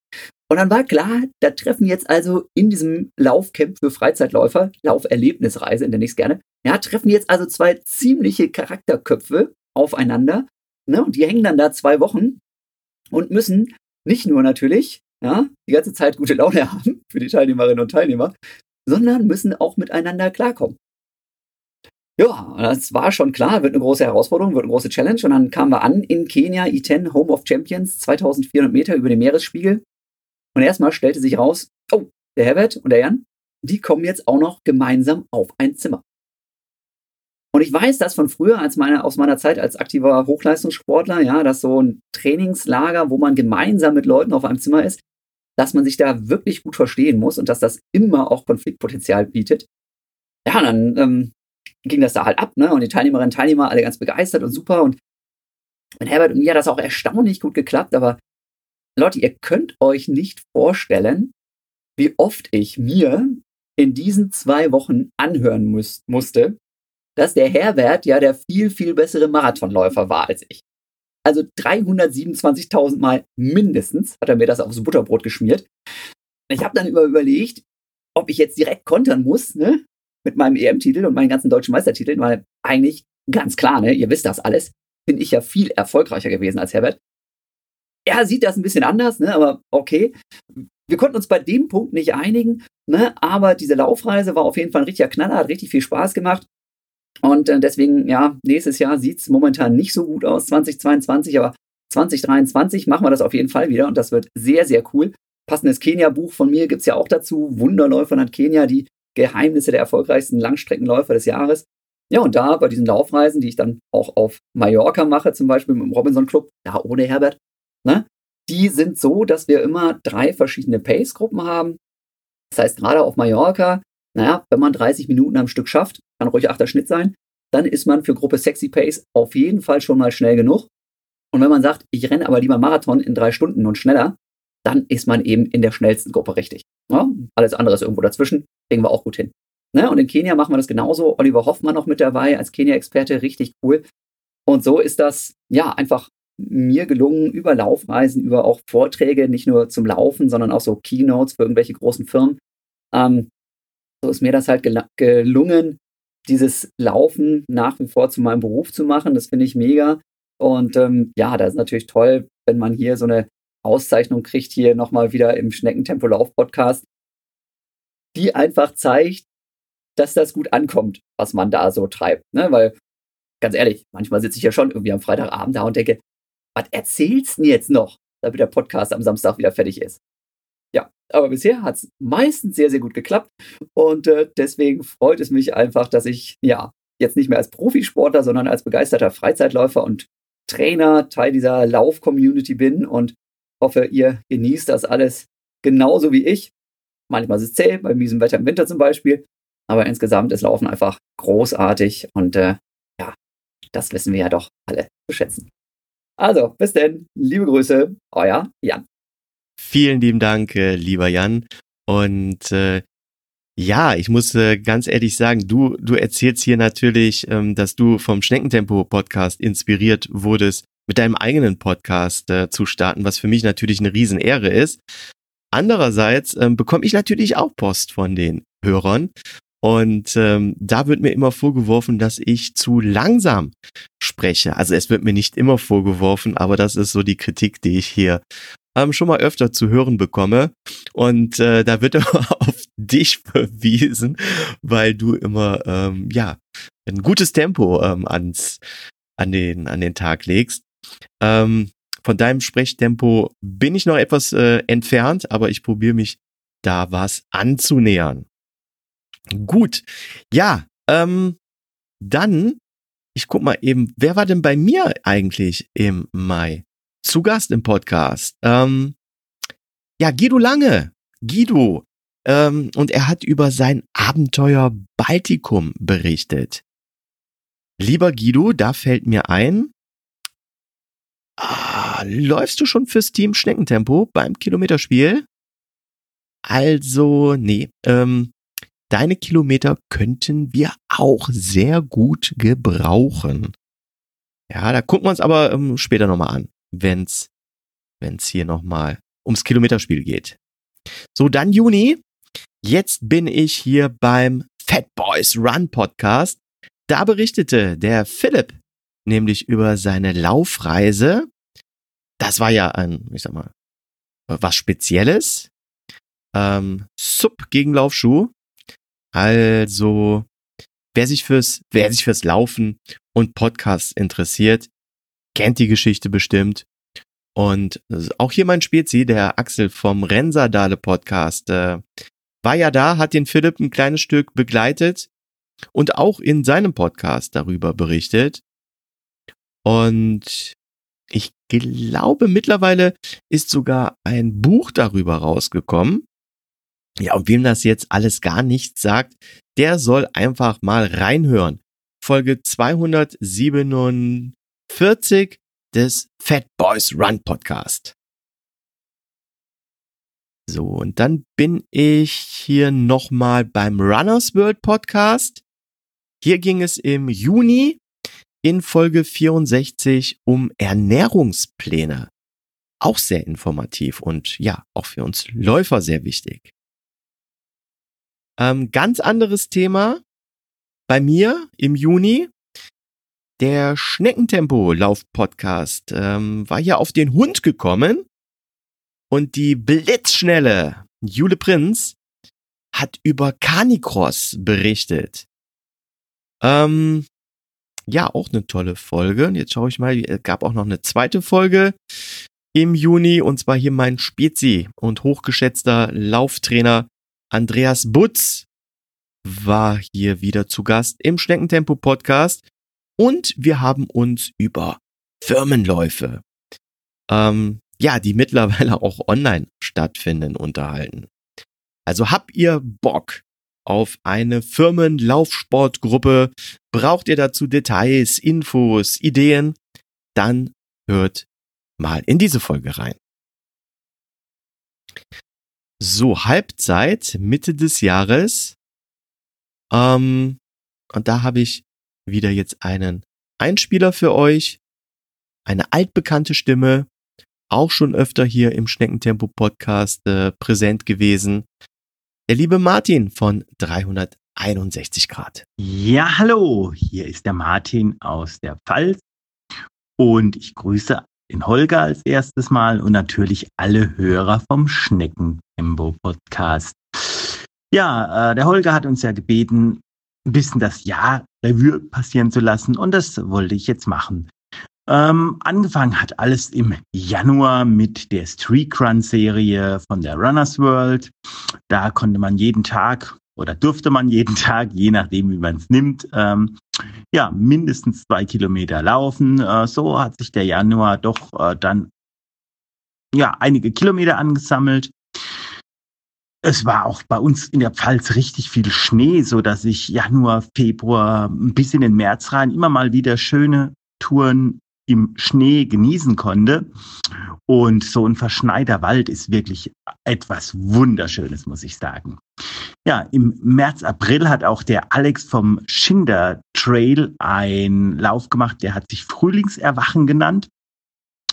Und dann war klar, da treffen jetzt also in diesem Laufcamp für Freizeitläufer, Lauferlebnisreise nenne ich es gerne, ja, treffen jetzt also zwei ziemliche Charakterköpfe aufeinander. Ne? Und die hängen dann da zwei Wochen und müssen nicht nur natürlich ja, die ganze Zeit gute Laune haben für die Teilnehmerinnen und Teilnehmer, sondern müssen auch miteinander klarkommen. Ja, das war schon klar, wird eine große Herausforderung, wird eine große Challenge. Und dann kamen wir an in Kenia, I10, Home of Champions, 2400 Meter über dem Meeresspiegel. Und erstmal stellte sich raus, oh, der Herbert und der Jan, die kommen jetzt auch noch gemeinsam auf ein Zimmer. Und ich weiß das von früher, als meine, aus meiner Zeit als aktiver Hochleistungssportler, ja, dass so ein Trainingslager, wo man gemeinsam mit Leuten auf einem Zimmer ist, dass man sich da wirklich gut verstehen muss und dass das immer auch Konfliktpotenzial bietet. Ja, dann ähm, ging das da halt ab, ne? Und die Teilnehmerinnen und Teilnehmer alle ganz begeistert und super. Und mit Herbert und mir hat das auch erstaunlich gut geklappt, aber Leute, ihr könnt euch nicht vorstellen, wie oft ich mir in diesen zwei Wochen anhören muss, musste, dass der Herbert ja der viel, viel bessere Marathonläufer war als ich. Also 327.000 Mal mindestens hat er mir das aufs Butterbrot geschmiert. Ich habe dann über überlegt, ob ich jetzt direkt kontern muss, ne? Mit meinem EM-Titel und meinen ganzen deutschen Meistertiteln, weil eigentlich ganz klar, ne? Ihr wisst das alles, bin ich ja viel erfolgreicher gewesen als Herbert. Er sieht das ein bisschen anders, ne? Aber okay. Wir konnten uns bei dem Punkt nicht einigen, ne? Aber diese Laufreise war auf jeden Fall ein richtiger Knaller, hat richtig viel Spaß gemacht. Und äh, deswegen, ja, nächstes Jahr sieht es momentan nicht so gut aus, 2022, aber 2023 machen wir das auf jeden Fall wieder und das wird sehr, sehr cool. Passendes Kenia-Buch von mir gibt es ja auch dazu. Wunderläufer nach Kenia, die Geheimnisse der erfolgreichsten Langstreckenläufer des Jahres. Ja, und da bei diesen Laufreisen, die ich dann auch auf Mallorca mache, zum Beispiel mit dem Robinson Club, da ohne Herbert, ne, die sind so, dass wir immer drei verschiedene Pace-Gruppen haben. Das heißt, gerade auf Mallorca naja, wenn man 30 Minuten am Stück schafft, kann ruhig achter Schnitt sein, dann ist man für Gruppe Sexy Pace auf jeden Fall schon mal schnell genug. Und wenn man sagt, ich renne aber lieber Marathon in drei Stunden und schneller, dann ist man eben in der schnellsten Gruppe richtig. Ja, alles andere ist irgendwo dazwischen, kriegen wir auch gut hin. Ne? Und in Kenia machen wir das genauso. Oliver Hoffmann noch mit dabei als Kenia-Experte, richtig cool. Und so ist das ja einfach mir gelungen, über Laufreisen, über auch Vorträge, nicht nur zum Laufen, sondern auch so Keynotes für irgendwelche großen Firmen, ähm, so ist mir das halt gel gelungen, dieses Laufen nach wie vor zu meinem Beruf zu machen. Das finde ich mega. Und ähm, ja, das ist natürlich toll, wenn man hier so eine Auszeichnung kriegt, hier nochmal wieder im Schneckentempo-Lauf-Podcast, die einfach zeigt, dass das gut ankommt, was man da so treibt. Ne? Weil, ganz ehrlich, manchmal sitze ich ja schon irgendwie am Freitagabend da und denke, was erzählst du denn jetzt noch, damit der Podcast am Samstag wieder fertig ist? Aber bisher hat es meistens sehr, sehr gut geklappt. Und äh, deswegen freut es mich einfach, dass ich ja jetzt nicht mehr als Profisportler, sondern als begeisterter Freizeitläufer und Trainer Teil dieser Lauf-Community bin und hoffe, ihr genießt das alles genauso wie ich. Manchmal ist es zäh, bei miesem Wetter im Winter zum Beispiel. Aber insgesamt ist Laufen einfach großartig und äh, ja, das wissen wir ja doch alle zu schätzen. Also, bis denn, liebe Grüße, euer Jan. Vielen lieben Dank, äh, lieber Jan. Und äh, ja, ich muss äh, ganz ehrlich sagen, du, du erzählst hier natürlich, ähm, dass du vom Schneckentempo-Podcast inspiriert wurdest, mit deinem eigenen Podcast äh, zu starten, was für mich natürlich eine Riesenehre ist. Andererseits ähm, bekomme ich natürlich auch Post von den Hörern. Und ähm, da wird mir immer vorgeworfen, dass ich zu langsam spreche. Also es wird mir nicht immer vorgeworfen, aber das ist so die Kritik, die ich hier ähm, schon mal öfter zu hören bekomme. Und äh, da wird er auf dich verwiesen, weil du immer ähm, ja ein gutes Tempo ähm, ans an den an den Tag legst. Ähm, von deinem Sprechtempo bin ich noch etwas äh, entfernt, aber ich probiere mich da was anzunähern. Gut, ja, ähm, dann, ich guck mal eben, wer war denn bei mir eigentlich im Mai? Zu Gast im Podcast. Ähm, ja, Guido Lange. Guido. Ähm, und er hat über sein Abenteuer Baltikum berichtet. Lieber Guido, da fällt mir ein, ah, läufst du schon fürs Team Schneckentempo beim Kilometerspiel? Also, nee, ähm, deine Kilometer könnten wir auch sehr gut gebrauchen. Ja, da gucken wir uns aber ähm, später nochmal an, wenn's, wenn's hier nochmal ums Kilometerspiel geht. So, dann Juni. Jetzt bin ich hier beim Fat Boys Run Podcast. Da berichtete der Philipp nämlich über seine Laufreise. Das war ja ein, ich sag mal, was Spezielles ähm, Sub gegen Laufschuh. Also, wer sich fürs, wer sich fürs Laufen und Podcasts interessiert, kennt die Geschichte bestimmt. Und auch hier mein Spezi, der Axel vom Renserdale Podcast, äh, war ja da, hat den Philipp ein kleines Stück begleitet und auch in seinem Podcast darüber berichtet. Und ich glaube, mittlerweile ist sogar ein Buch darüber rausgekommen. Ja, und wem das jetzt alles gar nichts sagt, der soll einfach mal reinhören. Folge 247 des Fat Boys Run Podcast. So, und dann bin ich hier nochmal beim Runners World Podcast. Hier ging es im Juni in Folge 64 um Ernährungspläne. Auch sehr informativ und ja, auch für uns Läufer sehr wichtig. Ähm, ganz anderes Thema bei mir im Juni. Der Schneckentempo-Lauf-Podcast ähm, war ja auf den Hund gekommen und die blitzschnelle Jule Prinz hat über Canicross berichtet. Ähm, ja, auch eine tolle Folge. Und jetzt schaue ich mal, es gab auch noch eine zweite Folge im Juni und zwar hier mein Spezi und hochgeschätzter Lauftrainer Andreas Butz war hier wieder zu Gast im Schneckentempo Podcast und wir haben uns über Firmenläufe, ähm, ja, die mittlerweile auch online stattfinden, unterhalten. Also habt ihr Bock auf eine Firmenlaufsportgruppe? Braucht ihr dazu Details, Infos, Ideen? Dann hört mal in diese Folge rein. So, Halbzeit, Mitte des Jahres. Ähm, und da habe ich wieder jetzt einen Einspieler für euch. Eine altbekannte Stimme, auch schon öfter hier im Schneckentempo Podcast äh, präsent gewesen. Der liebe Martin von 361 Grad. Ja, hallo, hier ist der Martin aus der Pfalz und ich grüße den Holger als erstes Mal und natürlich alle Hörer vom Schneckentempo Podcast. Ja, äh, der Holger hat uns ja gebeten, ein bisschen das Jahr Revue passieren zu lassen und das wollte ich jetzt machen. Ähm, angefangen hat alles im Januar mit der Streak Run Serie von der Runners World. Da konnte man jeden Tag oder durfte man jeden Tag, je nachdem wie man es nimmt, ähm, ja, mindestens zwei Kilometer laufen. Äh, so hat sich der Januar doch äh, dann ja einige Kilometer angesammelt. Es war auch bei uns in der Pfalz richtig viel Schnee, so dass ich Januar, Februar bis in den März rein immer mal wieder schöne Touren im Schnee genießen konnte. Und so ein verschneiter Wald ist wirklich etwas Wunderschönes, muss ich sagen. Ja, im März, April hat auch der Alex vom Schinder Trail einen Lauf gemacht, der hat sich Frühlingserwachen genannt.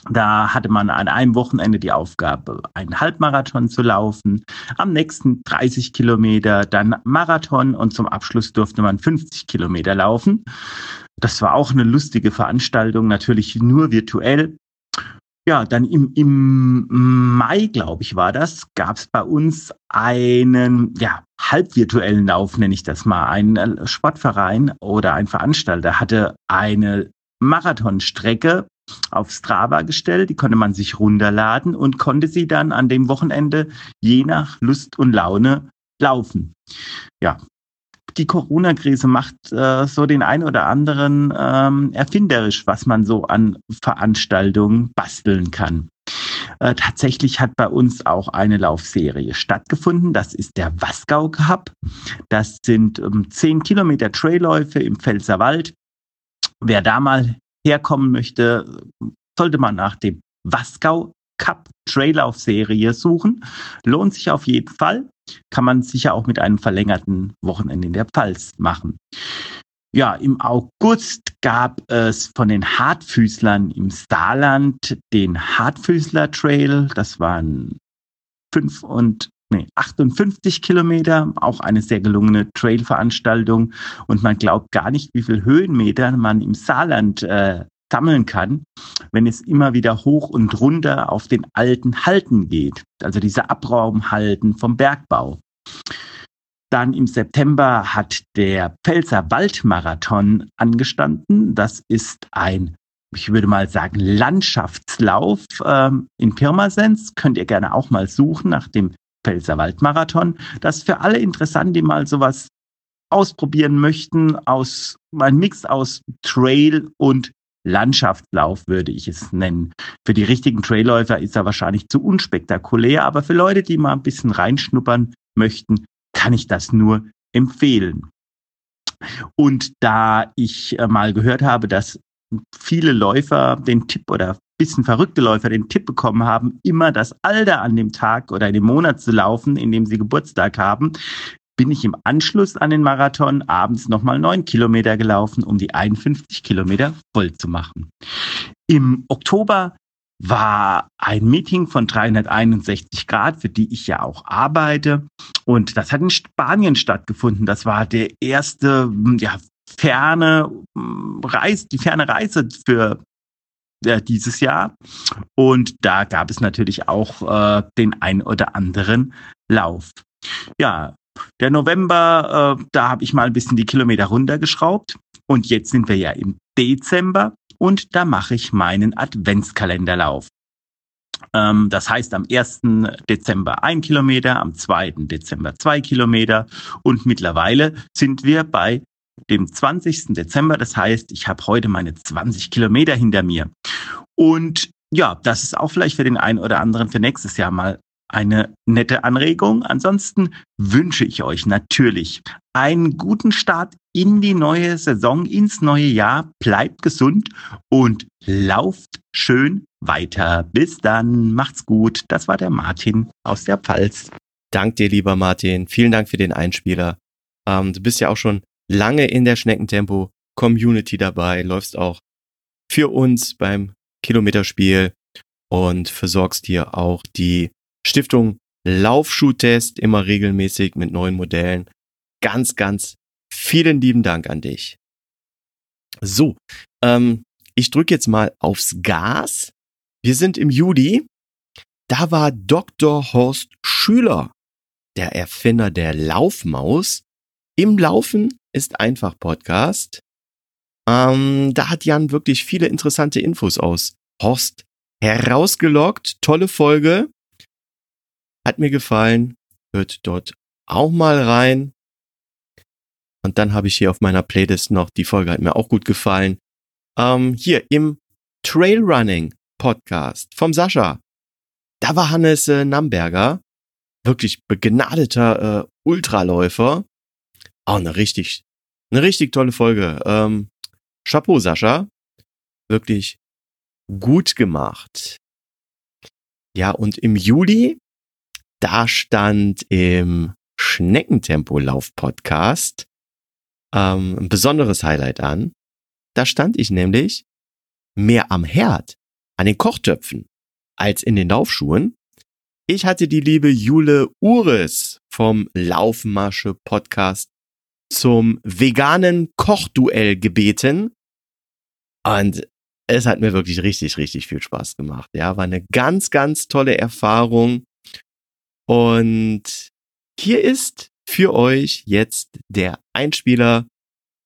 Da hatte man an einem Wochenende die Aufgabe, einen Halbmarathon zu laufen, am nächsten 30 Kilometer, dann Marathon und zum Abschluss durfte man 50 Kilometer laufen. Das war auch eine lustige Veranstaltung, natürlich nur virtuell. Ja, dann im, im Mai, glaube ich, war das, gab es bei uns einen ja, halbvirtuellen Lauf, nenne ich das mal. Ein äh, Sportverein oder ein Veranstalter hatte eine Marathonstrecke auf Strava gestellt, die konnte man sich runterladen und konnte sie dann an dem Wochenende je nach Lust und Laune laufen. Ja, die Corona-Krise macht äh, so den ein oder anderen ähm, erfinderisch, was man so an Veranstaltungen basteln kann. Äh, tatsächlich hat bei uns auch eine Laufserie stattgefunden. Das ist der Wasgau Cup. Das sind ähm, zehn Kilometer Trailläufe im Pfälzerwald. Wer da mal herkommen möchte, sollte man nach dem Wasgau Cup Traillauf-Serie suchen. Lohnt sich auf jeden Fall. Kann man sicher auch mit einem verlängerten Wochenende in der Pfalz machen. Ja, im August gab es von den Hartfüßlern im Saarland den Hartfüßler Trail. Das waren fünf und nee, 58 Kilometer, auch eine sehr gelungene Trail-Veranstaltung. Und man glaubt gar nicht, wie viel Höhenmeter man im Saarland äh, sammeln kann, wenn es immer wieder hoch und runter auf den alten Halten geht. Also diese Abraumhalten vom Bergbau. Dann im September hat der Pfälzer Waldmarathon angestanden. Das ist ein, ich würde mal sagen, Landschaftslauf ähm, in Pirmasens. Könnt ihr gerne auch mal suchen nach dem Pfälzer Waldmarathon. Das ist für alle interessant, die mal sowas ausprobieren möchten, aus ein Mix aus Trail und Landschaftslauf würde ich es nennen. Für die richtigen Trailläufer ist er wahrscheinlich zu unspektakulär, aber für Leute, die mal ein bisschen reinschnuppern möchten, kann ich das nur empfehlen. Und da ich äh, mal gehört habe, dass viele Läufer den Tipp oder bisschen verrückte Läufer den Tipp bekommen haben, immer das Alter an dem Tag oder in dem Monat zu laufen, in dem sie Geburtstag haben, bin ich im Anschluss an den Marathon abends nochmal neun Kilometer gelaufen, um die 51 Kilometer voll zu machen. Im Oktober war ein Meeting von 361 Grad, für die ich ja auch arbeite. Und das hat in Spanien stattgefunden. Das war der erste, ja, ferne Reise, die ferne Reise für ja, dieses Jahr. Und da gab es natürlich auch äh, den ein oder anderen Lauf. Ja, der November, äh, da habe ich mal ein bisschen die Kilometer runtergeschraubt. Und jetzt sind wir ja im Dezember und da mache ich meinen Adventskalenderlauf. Ähm, das heißt am 1. Dezember ein Kilometer, am 2. Dezember zwei Kilometer und mittlerweile sind wir bei dem 20. Dezember. Das heißt, ich habe heute meine 20 Kilometer hinter mir. Und ja, das ist auch vielleicht für den einen oder anderen für nächstes Jahr mal eine nette Anregung. Ansonsten wünsche ich euch natürlich einen guten Start in die neue Saison, ins neue Jahr. Bleibt gesund und lauft schön weiter. Bis dann, macht's gut. Das war der Martin aus der Pfalz. Dank dir, lieber Martin. Vielen Dank für den Einspieler. Ähm, du bist ja auch schon lange in der Schneckentempo Community dabei, läufst auch für uns beim Kilometerspiel und versorgst dir auch die Stiftung Laufschuhtest immer regelmäßig mit neuen Modellen. Ganz, ganz vielen lieben Dank an dich. So, ähm, ich drücke jetzt mal aufs Gas. Wir sind im Juli. Da war Dr. Horst Schüler, der Erfinder der Laufmaus, im Laufen ist einfach Podcast. Ähm, da hat Jan wirklich viele interessante Infos aus Horst herausgelockt. Tolle Folge. Hat mir gefallen. Hört dort auch mal rein. Und dann habe ich hier auf meiner Playlist noch, die Folge hat mir auch gut gefallen. Ähm, hier im Trailrunning Podcast vom Sascha. Da war Hannes äh, Namberger, wirklich begnadeter äh, Ultraläufer. Auch eine richtig, eine richtig tolle Folge. Ähm, Chapeau, Sascha. Wirklich gut gemacht. Ja, und im Juli da stand im Schneckentempo-Lauf-Podcast ähm, ein besonderes Highlight an. Da stand ich nämlich mehr am Herd, an den Kochtöpfen, als in den Laufschuhen. Ich hatte die liebe Jule Ures vom Laufmasche Podcast zum veganen Kochduell gebeten. Und es hat mir wirklich richtig, richtig viel Spaß gemacht. Ja, war eine ganz, ganz tolle Erfahrung. Und hier ist für euch jetzt der Einspieler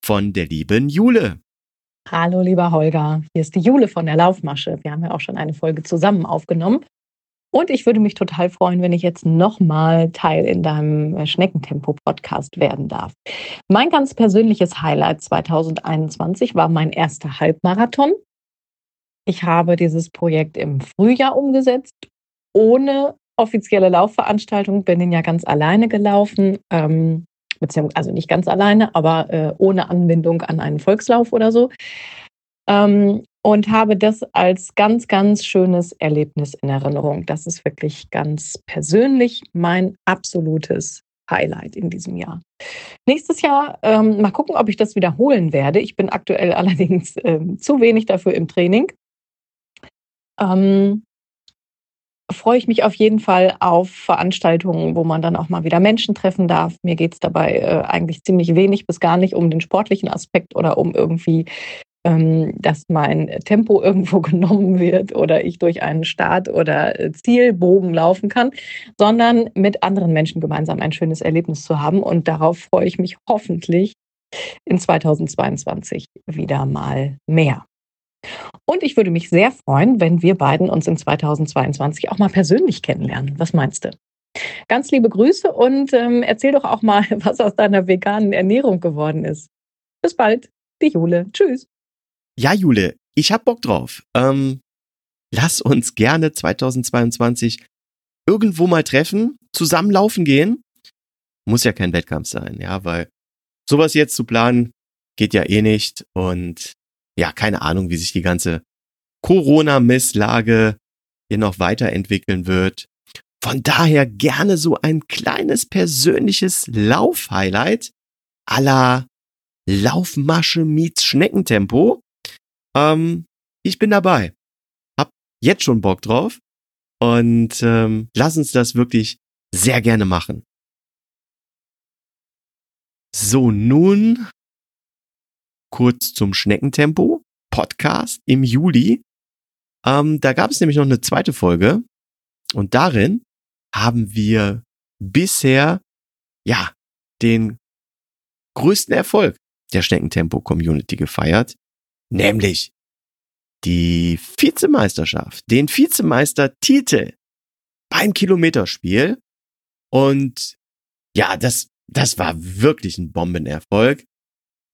von der lieben Jule. Hallo, lieber Holger. Hier ist die Jule von der Laufmasche. Wir haben ja auch schon eine Folge zusammen aufgenommen. Und ich würde mich total freuen, wenn ich jetzt nochmal Teil in deinem äh, Schneckentempo-Podcast werden darf. Mein ganz persönliches Highlight 2021 war mein erster Halbmarathon. Ich habe dieses Projekt im Frühjahr umgesetzt, ohne offizielle Laufveranstaltung, bin ihn ja ganz alleine gelaufen, ähm, beziehungsweise also nicht ganz alleine, aber äh, ohne Anbindung an einen Volkslauf oder so. Ähm, und habe das als ganz, ganz schönes Erlebnis in Erinnerung. Das ist wirklich ganz persönlich mein absolutes Highlight in diesem Jahr. Nächstes Jahr ähm, mal gucken, ob ich das wiederholen werde. Ich bin aktuell allerdings ähm, zu wenig dafür im Training. Ähm, freue ich mich auf jeden Fall auf Veranstaltungen, wo man dann auch mal wieder Menschen treffen darf. Mir geht es dabei äh, eigentlich ziemlich wenig bis gar nicht um den sportlichen Aspekt oder um irgendwie dass mein Tempo irgendwo genommen wird oder ich durch einen Start- oder äh, Zielbogen laufen kann, sondern mit anderen Menschen gemeinsam ein schönes Erlebnis zu haben. Und darauf freue ich mich hoffentlich in 2022 wieder mal mehr. Und ich würde mich sehr freuen, wenn wir beiden uns in 2022 auch mal persönlich kennenlernen. Was meinst du? Ganz liebe Grüße und ähm, erzähl doch auch mal, was aus deiner veganen Ernährung geworden ist. Bis bald, die Jule. Tschüss. Ja, Jule, ich hab Bock drauf. Ähm, lass uns gerne 2022 irgendwo mal treffen, zusammenlaufen gehen. Muss ja kein Wettkampf sein, ja, weil sowas jetzt zu planen geht ja eh nicht und ja, keine Ahnung, wie sich die ganze Corona-Misslage hier noch weiterentwickeln wird. Von daher gerne so ein kleines persönliches Lauf-Highlight la Laufmasche meets Schneckentempo. Ähm, ich bin dabei. Hab jetzt schon Bock drauf. Und ähm, lass uns das wirklich sehr gerne machen. So, nun kurz zum Schneckentempo Podcast im Juli. Ähm, da gab es nämlich noch eine zweite Folge und darin haben wir bisher ja den größten Erfolg der Schneckentempo Community gefeiert, nämlich die Vizemeisterschaft, den Vizemeistertitel beim Kilometerspiel. Und ja, das, das war wirklich ein Bombenerfolg,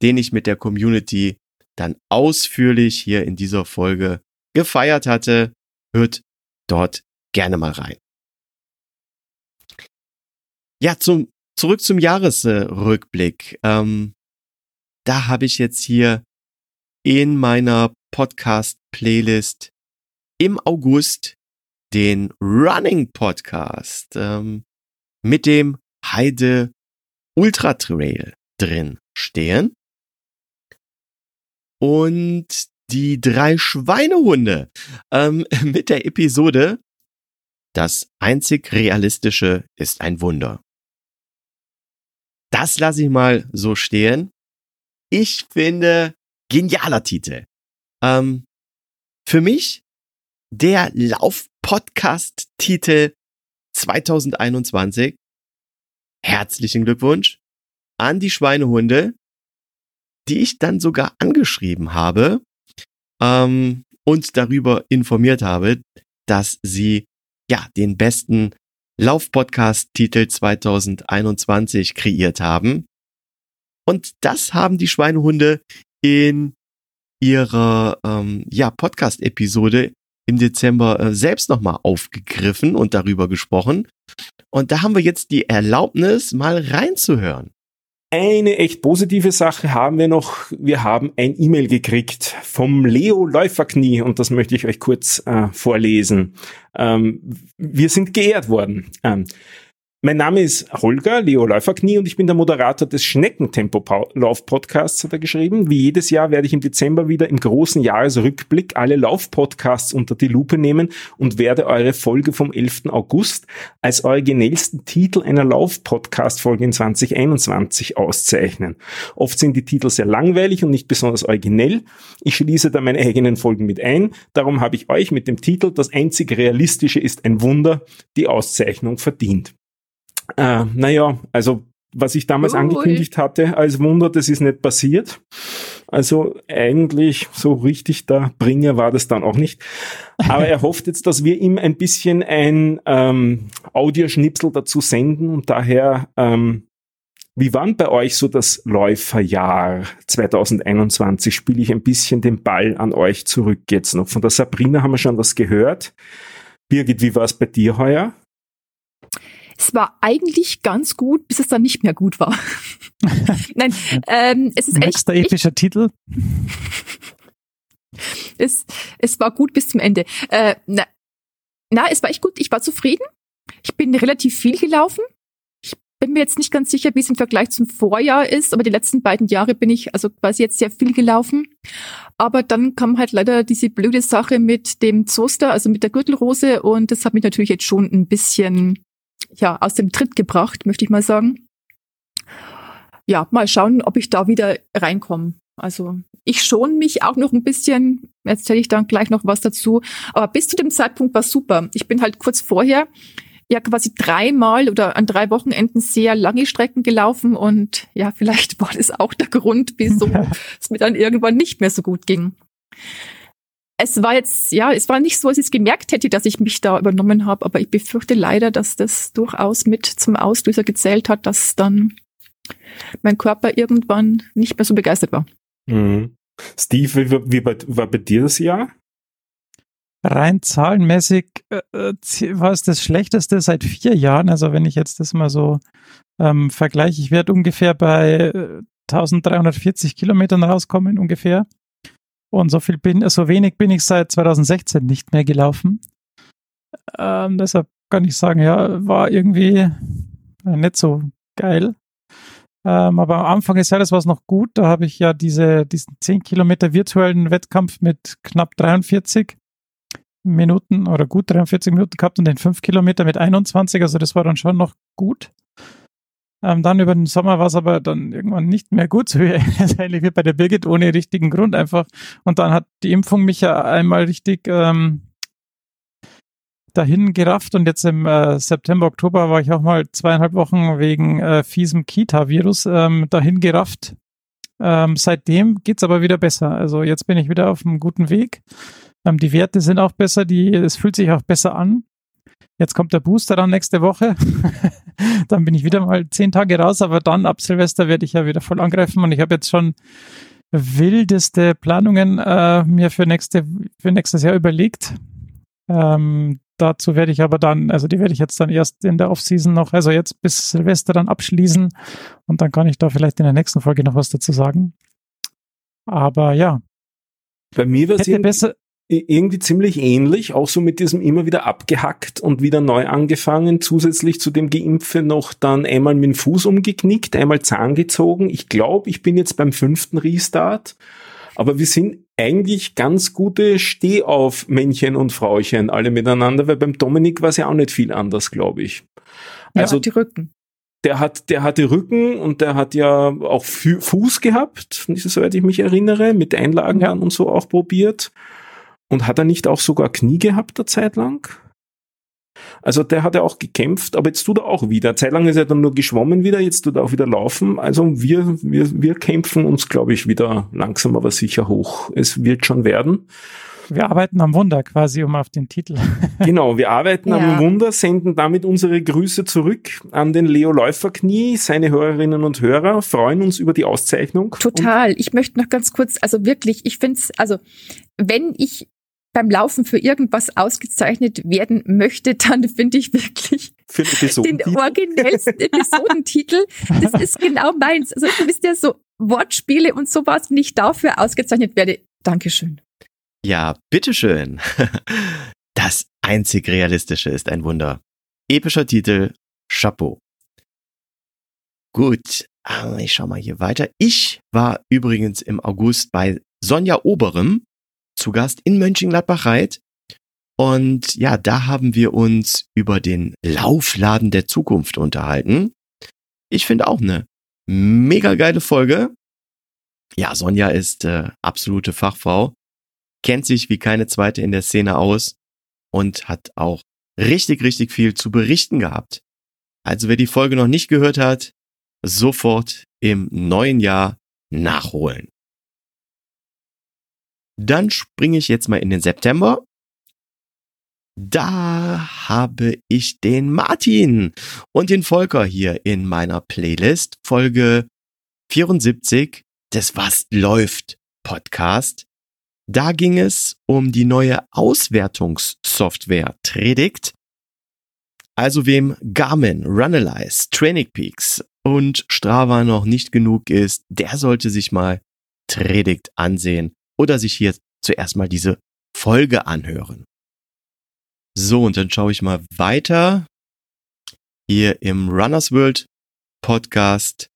den ich mit der Community dann ausführlich hier in dieser Folge gefeiert hatte. Hört dort gerne mal rein. Ja, zum, zurück zum Jahresrückblick. Ähm, da habe ich jetzt hier in meiner Podcast-Playlist im August den Running Podcast ähm, mit dem Heide Ultra Trail drin stehen. Und die drei Schweinehunde ähm, mit der Episode Das einzig Realistische ist ein Wunder. Das lasse ich mal so stehen. Ich finde, genialer Titel. Ähm, für mich der Lauf-Podcast-Titel 2021. Herzlichen Glückwunsch an die Schweinehunde, die ich dann sogar angeschrieben habe ähm, und darüber informiert habe, dass sie ja den besten Lauf-Podcast-Titel 2021 kreiert haben. Und das haben die Schweinehunde in ihrer ähm, ja, Podcast-Episode im Dezember äh, selbst nochmal aufgegriffen und darüber gesprochen. Und da haben wir jetzt die Erlaubnis, mal reinzuhören. Eine echt positive Sache haben wir noch. Wir haben ein E-Mail gekriegt vom Leo Läuferknie und das möchte ich euch kurz äh, vorlesen. Ähm, wir sind geehrt worden. Ähm, Mein Name ist Holger, Leo Läuferknie und ich bin der Moderator des Schneckentempo-Lauf-Podcasts, hat er geschrieben. Wie jedes Jahr werde ich im Dezember wieder im großen Jahresrückblick alle Lauf-Podcasts unter die Lupe nehmen und werde eure Folge vom 11. August als originellsten Titel einer Lauf-Podcast-Folge in 2021 auszeichnen. Oft sind die Titel sehr langweilig und nicht besonders originell. Ich schließe da meine eigenen Folgen mit ein. Darum habe ich euch mit dem Titel Das einzig Realistische ist ein Wunder die Auszeichnung verdient. Äh, naja, also was ich damals Ui. angekündigt hatte als Wunder, das ist nicht passiert. Also eigentlich so richtig der Bringer war das dann auch nicht. Aber er hofft jetzt, dass wir ihm ein bisschen ein ähm, Audioschnipsel dazu senden und daher, ähm, wie war denn bei euch so das Läuferjahr 2021? Spiele ich ein bisschen den Ball an euch zurück jetzt noch. Von der Sabrina haben wir schon was gehört. Birgit, wie war es bei dir heuer? Es war eigentlich ganz gut, bis es dann nicht mehr gut war. Nein, ähm, es ist echt, Nächster echt epischer Titel. es, es war gut bis zum Ende. Äh, na, na, es war echt gut. Ich war zufrieden. Ich bin relativ viel gelaufen. Ich bin mir jetzt nicht ganz sicher, wie es im Vergleich zum Vorjahr ist, aber die letzten beiden Jahre bin ich also quasi jetzt sehr viel gelaufen. Aber dann kam halt leider diese blöde Sache mit dem Zoster, also mit der Gürtelrose und das hat mich natürlich jetzt schon ein bisschen ja, aus dem Tritt gebracht, möchte ich mal sagen. Ja, mal schauen, ob ich da wieder reinkomme. Also ich schon mich auch noch ein bisschen, erzähle ich dann gleich noch was dazu, aber bis zu dem Zeitpunkt war super. Ich bin halt kurz vorher ja quasi dreimal oder an drei Wochenenden sehr lange Strecken gelaufen und ja, vielleicht war das auch der Grund, wieso es mir dann irgendwann nicht mehr so gut ging. Es war jetzt, ja, es war nicht so, als ich es gemerkt hätte, dass ich mich da übernommen habe, aber ich befürchte leider, dass das durchaus mit zum Auslöser gezählt hat, dass dann mein Körper irgendwann nicht mehr so begeistert war. Mhm. Steve, wie, wie bei, war bei dir das Jahr? Rein zahlenmäßig äh, äh, war es das Schlechteste seit vier Jahren. Also wenn ich jetzt das mal so ähm, vergleiche, ich werde ungefähr bei äh, 1340 Kilometern rauskommen, ungefähr. Und so viel bin, so wenig bin ich seit 2016 nicht mehr gelaufen. Ähm, deshalb kann ich sagen, ja, war irgendwie äh, nicht so geil. Ähm, aber am Anfang des Jahres war es noch gut. Da habe ich ja diese, diesen 10 Kilometer virtuellen Wettkampf mit knapp 43 Minuten oder gut 43 Minuten gehabt und den 5 Kilometer mit 21. Also das war dann schon noch gut. Ähm, dann über den Sommer war es aber dann irgendwann nicht mehr gut, so wie, ähnlich wie bei der Birgit, ohne richtigen Grund einfach. Und dann hat die Impfung mich ja einmal richtig ähm, dahin gerafft und jetzt im äh, September, Oktober war ich auch mal zweieinhalb Wochen wegen äh, fiesem Kita-Virus ähm, dahin gerafft. Ähm, seitdem geht's aber wieder besser. Also jetzt bin ich wieder auf einem guten Weg. Ähm, die Werte sind auch besser, die, es fühlt sich auch besser an. Jetzt kommt der Booster dann nächste Woche. dann bin ich wieder mal zehn Tage raus, aber dann ab Silvester werde ich ja wieder voll angreifen und ich habe jetzt schon wildeste Planungen äh, mir für, nächste, für nächstes Jahr überlegt. Ähm, dazu werde ich aber dann, also die werde ich jetzt dann erst in der Offseason noch, also jetzt bis Silvester dann abschließen und dann kann ich da vielleicht in der nächsten Folge noch was dazu sagen. Aber ja. Bei mir war es Hätte besser, irgendwie ziemlich ähnlich, auch so mit diesem immer wieder abgehackt und wieder neu angefangen, zusätzlich zu dem Geimpfe noch dann einmal mit dem Fuß umgeknickt, einmal Zahn gezogen. Ich glaube, ich bin jetzt beim fünften Restart, aber wir sind eigentlich ganz gute Stehauf-Männchen und Frauchen alle miteinander, weil beim Dominik war es ja auch nicht viel anders, glaube ich. Also ja, die Rücken. Der hat, der hatte Rücken und der hat ja auch Fu Fuß gehabt, soweit ich mich erinnere, mit Einlagen ja. und so auch probiert. Und hat er nicht auch sogar Knie gehabt der Zeit lang? Also der hat ja auch gekämpft, aber jetzt tut er auch wieder. Zeitlang ist er dann nur geschwommen wieder, jetzt tut er auch wieder laufen. Also wir, wir, wir kämpfen uns, glaube ich, wieder langsam aber sicher hoch. Es wird schon werden. Wir arbeiten am Wunder quasi, um auf den Titel. genau, wir arbeiten ja. am Wunder, senden damit unsere Grüße zurück an den Leo Läuferknie, seine Hörerinnen und Hörer, freuen uns über die Auszeichnung. Total. Ich möchte noch ganz kurz, also wirklich, ich finde es, also wenn ich beim Laufen für irgendwas ausgezeichnet werden möchte, dann finde ich wirklich den originellsten Episodentitel. Das ist genau meins. Also du wisst ja so Wortspiele und sowas, wenn ich dafür ausgezeichnet werde. Dankeschön. Ja, bitteschön. Das einzig Realistische ist ein Wunder. Epischer Titel Chapeau. Gut, äh, ich schau mal hier weiter. Ich war übrigens im August bei Sonja Oberem zu Gast in Mönchengladbach-Reit. Und ja, da haben wir uns über den Laufladen der Zukunft unterhalten. Ich finde auch eine mega geile Folge. Ja, Sonja ist äh, absolute Fachfrau, kennt sich wie keine zweite in der Szene aus und hat auch richtig, richtig viel zu berichten gehabt. Also wer die Folge noch nicht gehört hat, sofort im neuen Jahr nachholen. Dann springe ich jetzt mal in den September. Da habe ich den Martin und den Volker hier in meiner Playlist Folge 74 des Was läuft Podcast. Da ging es um die neue Auswertungssoftware Tredict. Also wem Garmin, Runalyze, Training Peaks und Strava noch nicht genug ist, der sollte sich mal Tredict ansehen oder sich hier zuerst mal diese Folge anhören. So, und dann schaue ich mal weiter. Hier im Runners World Podcast.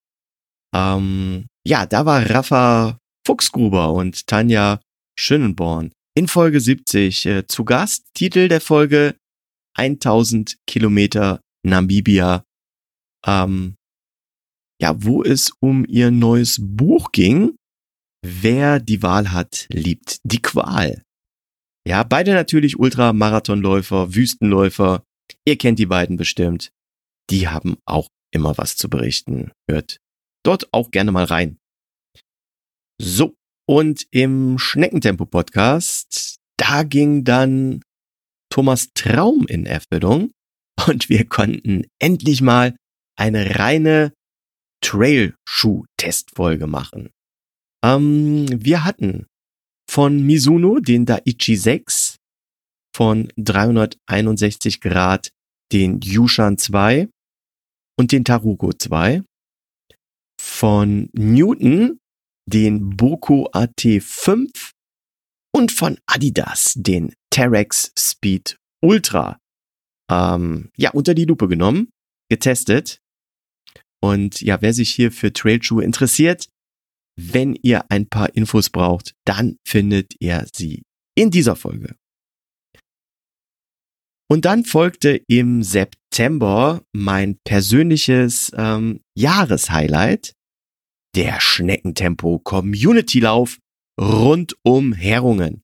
Ähm, ja, da war Rafa Fuchsgruber und Tanja Schönenborn in Folge 70 äh, zu Gast. Titel der Folge 1000 Kilometer Namibia. Ähm, ja, wo es um ihr neues Buch ging. Wer die Wahl hat, liebt die Qual. Ja, beide natürlich Ultramarathonläufer, Wüstenläufer. Ihr kennt die beiden bestimmt. Die haben auch immer was zu berichten. Hört dort auch gerne mal rein. So, und im Schneckentempo-Podcast, da ging dann Thomas Traum in Erfüllung und wir konnten endlich mal eine reine Trailschuh-Testfolge machen. Ähm, wir hatten von Mizuno den Daichi 6, von 361 Grad den Yushan 2 und den Tarugo 2, von Newton den Boko AT5 und von Adidas den Terex Speed Ultra. Ähm, ja, unter die Lupe genommen, getestet. Und ja, wer sich hier für Trailschuhe interessiert, wenn ihr ein paar Infos braucht, dann findet ihr sie in dieser Folge. Und dann folgte im September mein persönliches ähm, Jahreshighlight, der Schneckentempo Community Lauf rund um Herungen.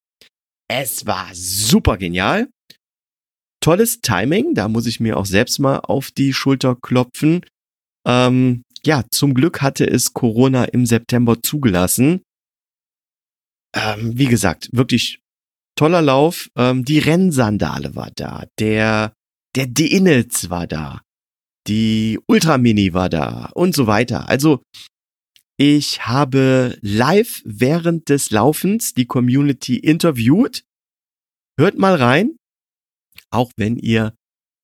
Es war super genial. Tolles Timing, da muss ich mir auch selbst mal auf die Schulter klopfen. Ähm, ja, zum Glück hatte es Corona im September zugelassen. Ähm, wie gesagt, wirklich toller Lauf. Ähm, die Rennsandale war da, der, der Denitz war da, die Ultramini war da und so weiter. Also ich habe live während des Laufens die Community interviewt. Hört mal rein. Auch wenn ihr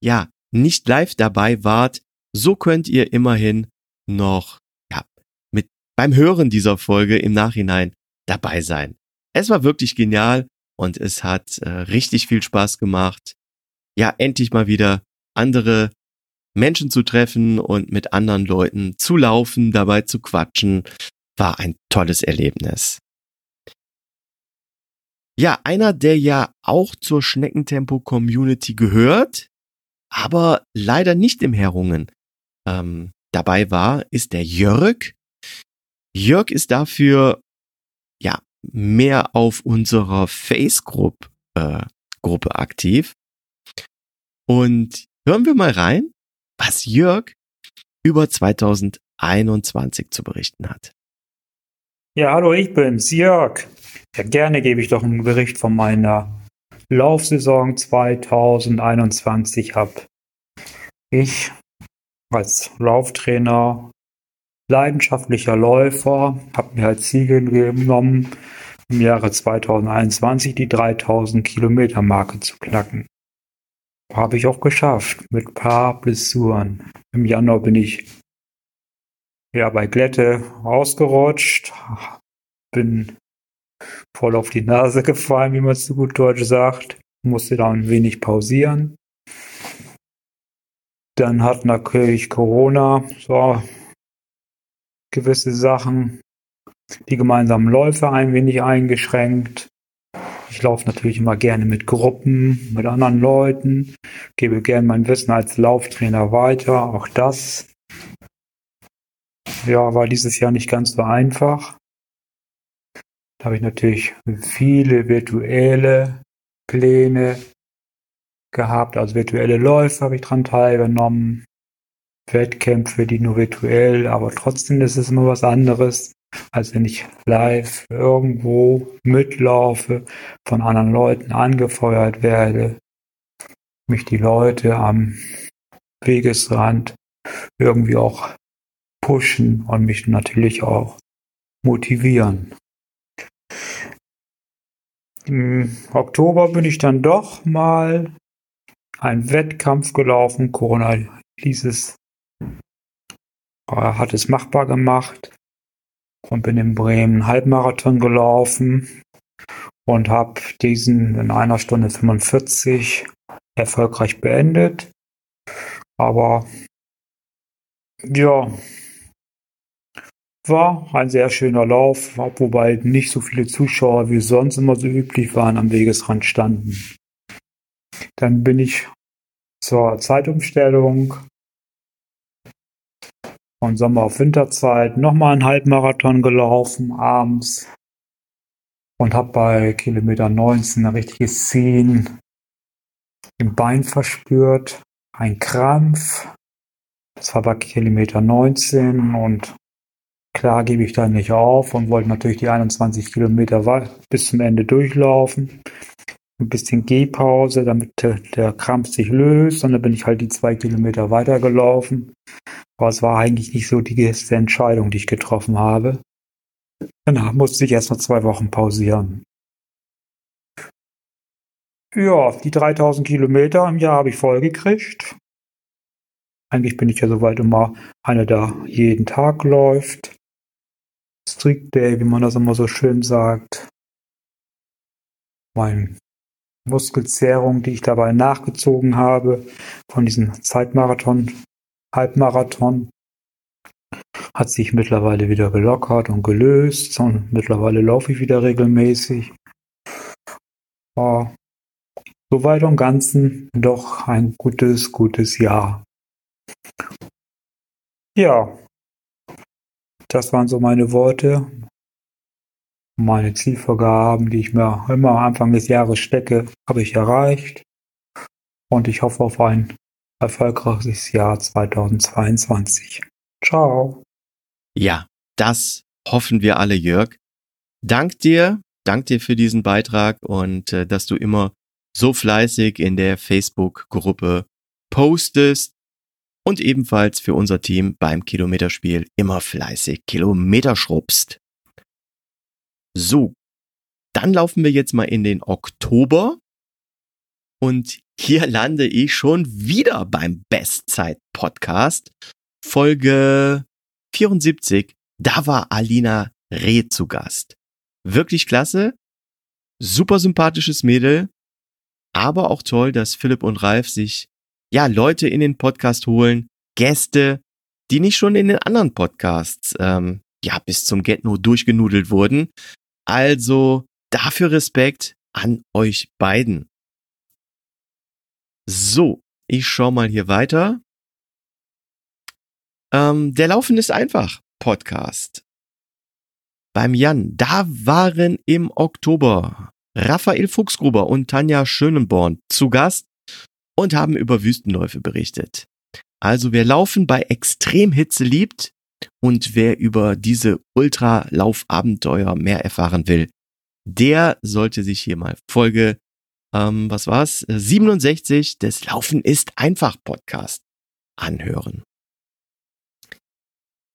ja nicht live dabei wart, so könnt ihr immerhin noch ja, mit beim Hören dieser Folge im Nachhinein dabei sein. Es war wirklich genial und es hat äh, richtig viel Spaß gemacht. Ja, endlich mal wieder andere Menschen zu treffen und mit anderen Leuten zu laufen, dabei zu quatschen, war ein tolles Erlebnis. Ja, einer, der ja auch zur Schneckentempo-Community gehört, aber leider nicht im Herungen ähm, dabei war, ist der Jörg. Jörg ist dafür ja mehr auf unserer Face-Gruppe äh, Gruppe aktiv. Und hören wir mal rein, was Jörg über 2021 zu berichten hat. Ja, hallo, ich bin's, Jörg. Ja, gerne gebe ich doch einen Bericht von meiner Laufsaison 2021 ab. Ich als Lauftrainer, leidenschaftlicher Läufer, habe mir als Ziel genommen, im Jahre 2021 die 3000 Kilometer Marke zu knacken. Habe ich auch geschafft, mit paar Blessuren. Im Januar bin ich ja bei Glätte ausgerutscht, bin voll auf die Nase gefallen, wie man es so gut Deutsch sagt, musste da ein wenig pausieren. Dann hat natürlich Corona so gewisse Sachen, die gemeinsamen Läufe ein wenig eingeschränkt. Ich laufe natürlich immer gerne mit Gruppen, mit anderen Leuten, gebe gerne mein Wissen als Lauftrainer weiter. Auch das ja, war dieses Jahr nicht ganz so einfach. Da habe ich natürlich viele virtuelle Pläne gehabt, also virtuelle Läufe habe ich dran teilgenommen, Wettkämpfe, die nur virtuell, aber trotzdem ist es immer was anderes, als wenn ich live irgendwo mitlaufe, von anderen Leuten angefeuert werde, mich die Leute am Wegesrand irgendwie auch pushen und mich natürlich auch motivieren. Im Oktober bin ich dann doch mal einen Wettkampf gelaufen. Corona ließ es, hat es machbar gemacht und bin in Bremen Halbmarathon gelaufen und habe diesen in einer Stunde 45 erfolgreich beendet. Aber ja, war ein sehr schöner Lauf, wobei nicht so viele Zuschauer wie sonst immer so üblich waren am Wegesrand standen. Dann bin ich zur Zeitumstellung von Sommer auf Winterzeit nochmal einen Halbmarathon gelaufen abends und habe bei Kilometer 19 ein richtiges Ziehen im Bein verspürt, ein Krampf. Das war bei Kilometer 19 und Klar gebe ich da nicht auf und wollte natürlich die 21 Kilometer bis zum Ende durchlaufen. Ein bisschen Gehpause, damit der Krampf sich löst. Und dann bin ich halt die zwei Kilometer weitergelaufen. Aber es war eigentlich nicht so die erste Entscheidung, die ich getroffen habe. Danach musste ich erst noch zwei Wochen pausieren. Ja, die 3000 Kilometer im Jahr habe ich voll gekriegt. Eigentlich bin ich ja soweit immer einer, der jeden Tag läuft. Strict Day, wie man das immer so schön sagt. Meine Muskelzehrung, die ich dabei nachgezogen habe, von diesem Zeitmarathon, Halbmarathon, hat sich mittlerweile wieder gelockert und gelöst und mittlerweile laufe ich wieder regelmäßig. War soweit und Ganzen doch ein gutes, gutes Jahr. Ja, das waren so meine Worte, meine Zielvorgaben, die ich mir immer Anfang des Jahres stecke, habe ich erreicht. Und ich hoffe auf ein erfolgreiches Jahr 2022. Ciao. Ja, das hoffen wir alle, Jörg. Dank dir, dank dir für diesen Beitrag und äh, dass du immer so fleißig in der Facebook-Gruppe postest und ebenfalls für unser Team beim Kilometerspiel immer fleißig Kilometer schrubst. So, dann laufen wir jetzt mal in den Oktober und hier lande ich schon wieder beim Bestzeit Podcast Folge 74. Da war Alina Reh zu Gast. Wirklich klasse, super sympathisches Mädel, aber auch toll, dass Philipp und Ralf sich ja, Leute in den Podcast holen, Gäste, die nicht schon in den anderen Podcasts ähm, ja bis zum Get-No durchgenudelt wurden. Also dafür Respekt an euch beiden. So, ich schau mal hier weiter. Ähm, der Laufen ist einfach Podcast. Beim Jan, da waren im Oktober Raphael Fuchsgruber und Tanja Schönenborn zu Gast und haben über Wüstenläufe berichtet. Also wer Laufen bei Extremhitze liebt und wer über diese Ultralaufabenteuer mehr erfahren will, der sollte sich hier mal Folge, ähm, was war's, 67 des Laufen ist einfach Podcast anhören.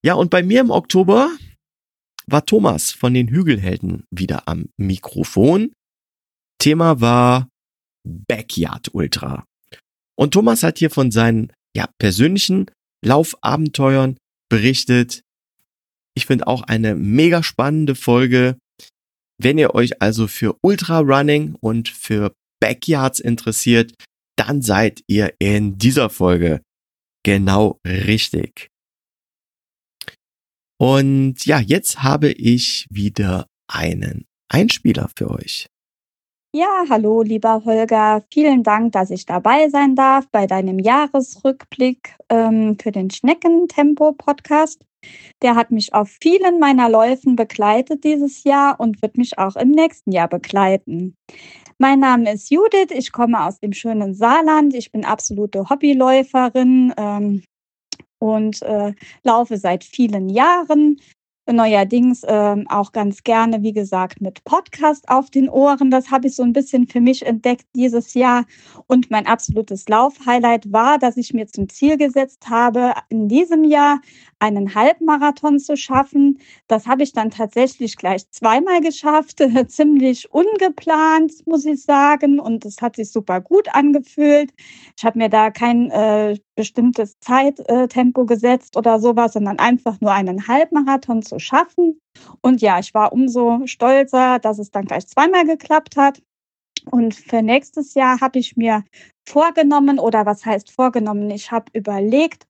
Ja, und bei mir im Oktober war Thomas von den Hügelhelden wieder am Mikrofon. Thema war Backyard Ultra. Und Thomas hat hier von seinen ja, persönlichen Laufabenteuern berichtet. Ich finde auch eine mega spannende Folge. Wenn ihr euch also für Ultra-Running und für Backyards interessiert, dann seid ihr in dieser Folge Genau richtig. Und ja, jetzt habe ich wieder einen Einspieler für euch. Ja, hallo, lieber Holger. Vielen Dank, dass ich dabei sein darf bei deinem Jahresrückblick ähm, für den Schneckentempo-Podcast. Der hat mich auf vielen meiner Läufen begleitet dieses Jahr und wird mich auch im nächsten Jahr begleiten. Mein Name ist Judith, ich komme aus dem schönen Saarland. Ich bin absolute Hobbyläuferin ähm, und äh, laufe seit vielen Jahren neuerdings ähm, auch ganz gerne, wie gesagt, mit Podcast auf den Ohren. Das habe ich so ein bisschen für mich entdeckt dieses Jahr. Und mein absolutes Laufhighlight war, dass ich mir zum Ziel gesetzt habe, in diesem Jahr einen Halbmarathon zu schaffen. Das habe ich dann tatsächlich gleich zweimal geschafft, ziemlich ungeplant, muss ich sagen. Und es hat sich super gut angefühlt. Ich habe mir da kein äh, bestimmtes Zeittempo gesetzt oder sowas, sondern einfach nur einen Halbmarathon zu schaffen. Und ja, ich war umso stolzer, dass es dann gleich zweimal geklappt hat. Und für nächstes Jahr habe ich mir vorgenommen oder was heißt vorgenommen? Ich habe überlegt,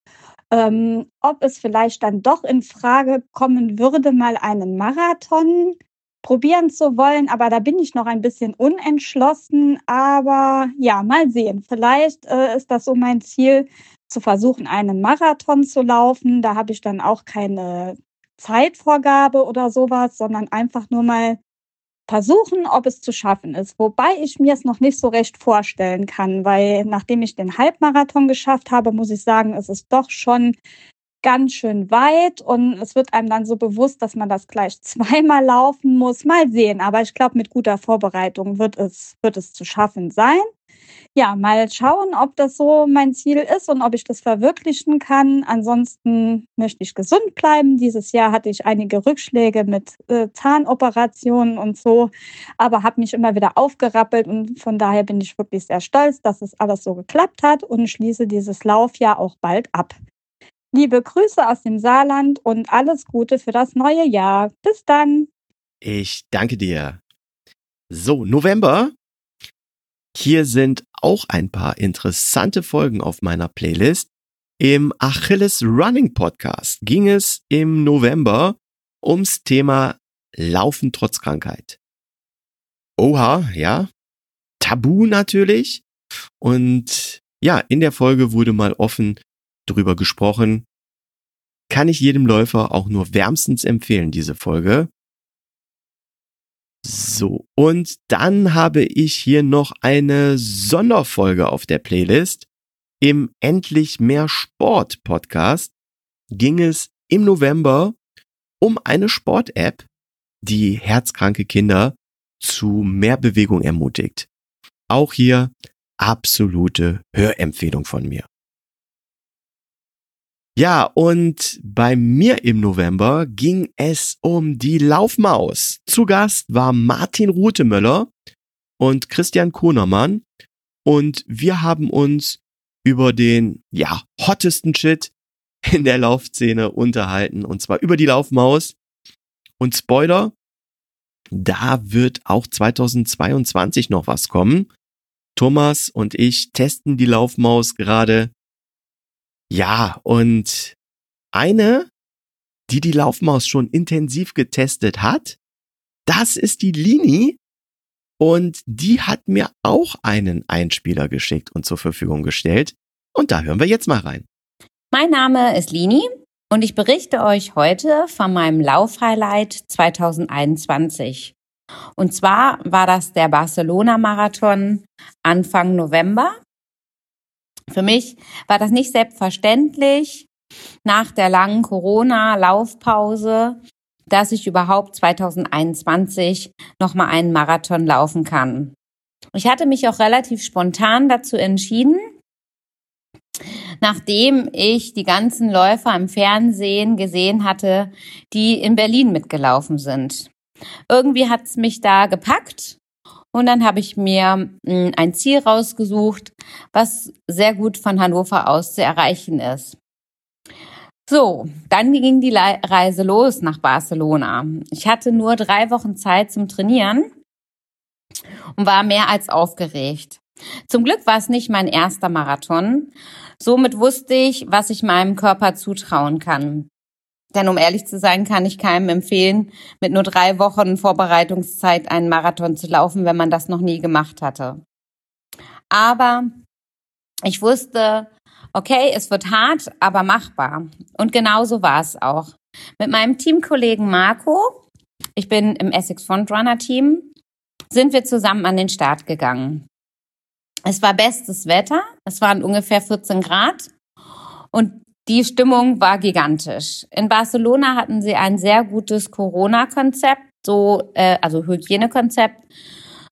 ähm, ob es vielleicht dann doch in Frage kommen würde, mal einen Marathon probieren zu wollen. Aber da bin ich noch ein bisschen unentschlossen. Aber ja, mal sehen. Vielleicht äh, ist das so mein Ziel, zu versuchen, einen Marathon zu laufen. Da habe ich dann auch keine Zeitvorgabe oder sowas, sondern einfach nur mal versuchen, ob es zu schaffen ist. Wobei ich mir es noch nicht so recht vorstellen kann, weil nachdem ich den Halbmarathon geschafft habe, muss ich sagen, es ist doch schon ganz schön weit und es wird einem dann so bewusst, dass man das gleich zweimal laufen muss. Mal sehen, aber ich glaube, mit guter Vorbereitung wird es, wird es zu schaffen sein ja, mal schauen, ob das so mein Ziel ist und ob ich das verwirklichen kann. Ansonsten möchte ich gesund bleiben. Dieses Jahr hatte ich einige Rückschläge mit äh, Zahnoperationen und so, aber habe mich immer wieder aufgerappelt und von daher bin ich wirklich sehr stolz, dass es alles so geklappt hat und schließe dieses Laufjahr auch bald ab. Liebe Grüße aus dem Saarland und alles Gute für das neue Jahr. Bis dann. Ich danke dir. So, November hier sind auch ein paar interessante Folgen auf meiner Playlist. Im Achilles Running Podcast ging es im November ums Thema Laufen trotz Krankheit. Oha, ja. Tabu natürlich. Und ja, in der Folge wurde mal offen drüber gesprochen. Kann ich jedem Läufer auch nur wärmstens empfehlen, diese Folge. So, und dann habe ich hier noch eine Sonderfolge auf der Playlist. Im Endlich mehr Sport Podcast ging es im November um eine Sport-App, die herzkranke Kinder zu mehr Bewegung ermutigt. Auch hier absolute Hörempfehlung von mir. Ja, und bei mir im November ging es um die Laufmaus. Zu Gast war Martin Rutemöller und Christian Kohnermann und wir haben uns über den, ja, hottesten Shit in der Laufszene unterhalten und zwar über die Laufmaus. Und Spoiler, da wird auch 2022 noch was kommen. Thomas und ich testen die Laufmaus gerade ja, und eine, die die Laufmaus schon intensiv getestet hat, das ist die Lini. Und die hat mir auch einen Einspieler geschickt und zur Verfügung gestellt. Und da hören wir jetzt mal rein. Mein Name ist Lini und ich berichte euch heute von meinem Laufhighlight 2021. Und zwar war das der Barcelona-Marathon Anfang November für mich war das nicht selbstverständlich nach der langen Corona-Laufpause, dass ich überhaupt 2021 nochmal einen Marathon laufen kann. Ich hatte mich auch relativ spontan dazu entschieden, nachdem ich die ganzen Läufer im Fernsehen gesehen hatte, die in Berlin mitgelaufen sind. Irgendwie hat es mich da gepackt und dann habe ich mir hm, ein Ziel rausgesucht, was sehr gut von Hannover aus zu erreichen ist. So, dann ging die Reise los nach Barcelona. Ich hatte nur drei Wochen Zeit zum Trainieren und war mehr als aufgeregt. Zum Glück war es nicht mein erster Marathon, Somit wusste ich, was ich meinem Körper zutrauen kann. Denn um ehrlich zu sein, kann ich keinem empfehlen, mit nur drei Wochen Vorbereitungszeit einen Marathon zu laufen, wenn man das noch nie gemacht hatte. Aber ich wusste, okay, es wird hart, aber machbar. Und genauso war es auch. Mit meinem Teamkollegen Marco, ich bin im Essex Frontrunner Team, sind wir zusammen an den Start gegangen. Es war bestes Wetter, es waren ungefähr 14 Grad und die Stimmung war gigantisch. In Barcelona hatten sie ein sehr gutes Corona-Konzept, so äh, also Hygienekonzept,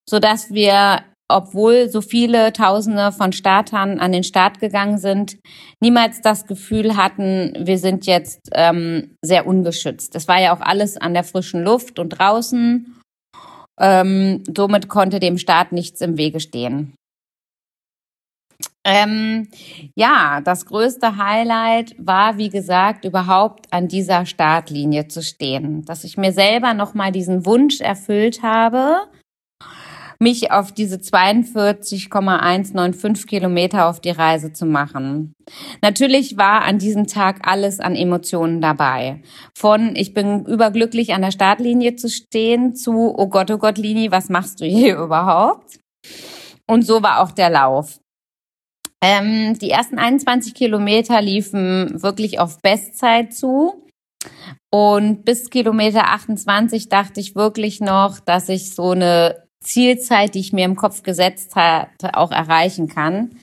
so dass wir, obwohl so viele Tausende von Startern an den Start gegangen sind, niemals das Gefühl hatten, wir sind jetzt ähm, sehr ungeschützt. Es war ja auch alles an der frischen Luft und draußen. Ähm, somit konnte dem Start nichts im Wege stehen. Ähm, ja, das größte Highlight war, wie gesagt, überhaupt an dieser Startlinie zu stehen. Dass ich mir selber nochmal diesen Wunsch erfüllt habe, mich auf diese 42,195 Kilometer auf die Reise zu machen. Natürlich war an diesem Tag alles an Emotionen dabei. Von ich bin überglücklich an der Startlinie zu stehen zu oh Gott, oh Gott, Lini, was machst du hier überhaupt? Und so war auch der Lauf. Ähm, die ersten 21 Kilometer liefen wirklich auf Bestzeit zu. Und bis Kilometer 28 dachte ich wirklich noch, dass ich so eine Zielzeit, die ich mir im Kopf gesetzt hatte, auch erreichen kann.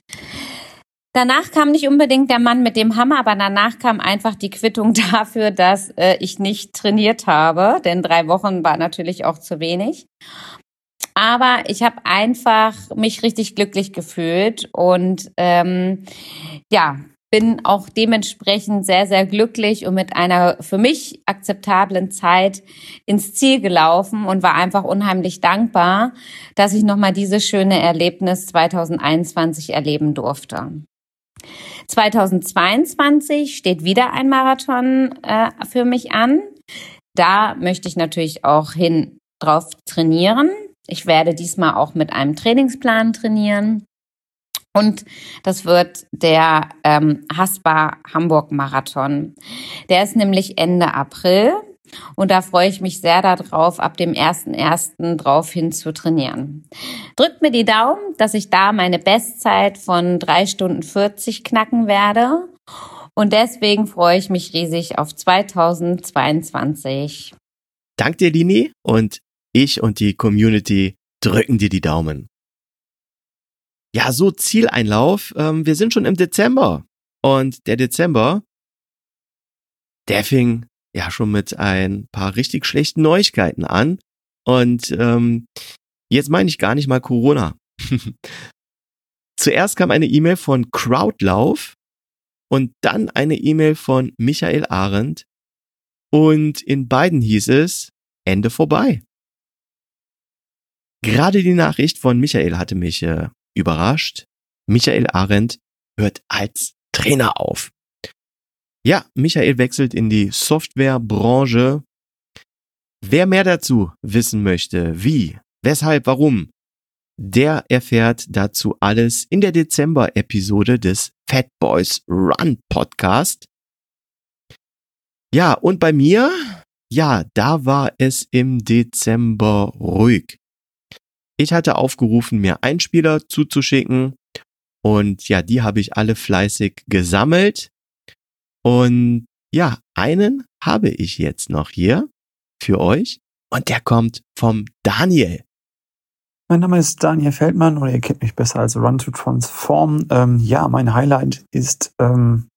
Danach kam nicht unbedingt der Mann mit dem Hammer, aber danach kam einfach die Quittung dafür, dass äh, ich nicht trainiert habe, denn drei Wochen war natürlich auch zu wenig. Aber ich habe einfach mich richtig glücklich gefühlt und ähm, ja, bin auch dementsprechend sehr, sehr glücklich und mit einer für mich akzeptablen Zeit ins Ziel gelaufen und war einfach unheimlich dankbar, dass ich nochmal dieses schöne Erlebnis 2021 erleben durfte. 2022 steht wieder ein Marathon äh, für mich an. Da möchte ich natürlich auch hin drauf trainieren. Ich werde diesmal auch mit einem Trainingsplan trainieren. Und das wird der ähm, Haspa Hamburg Marathon. Der ist nämlich Ende April. Und da freue ich mich sehr darauf, ab dem 1.1. drauf hin zu trainieren. Drückt mir die Daumen, dass ich da meine Bestzeit von drei Stunden 40 knacken werde. Und deswegen freue ich mich riesig auf 2022. Dank dir, Lini. Und ich und die Community drücken dir die Daumen. Ja, so Zieleinlauf. Ähm, wir sind schon im Dezember. Und der Dezember, der fing ja schon mit ein paar richtig schlechten Neuigkeiten an. Und ähm, jetzt meine ich gar nicht mal Corona. Zuerst kam eine E-Mail von Crowdlauf und dann eine E-Mail von Michael Arendt. Und in beiden hieß es Ende vorbei. Gerade die Nachricht von Michael hatte mich äh, überrascht. Michael Arendt hört als Trainer auf. Ja, Michael wechselt in die Softwarebranche. Wer mehr dazu wissen möchte, wie, weshalb, warum, der erfährt dazu alles in der Dezember-Episode des Fat Boys Run Podcast. Ja, und bei mir, ja, da war es im Dezember ruhig. Ich hatte aufgerufen, mir Einspieler zuzuschicken und ja, die habe ich alle fleißig gesammelt. Und ja, einen habe ich jetzt noch hier für euch und der kommt vom Daniel. Mein Name ist Daniel Feldmann oder ihr kennt mich besser als Run to Transform. Ähm, ja, mein Highlight ist ähm,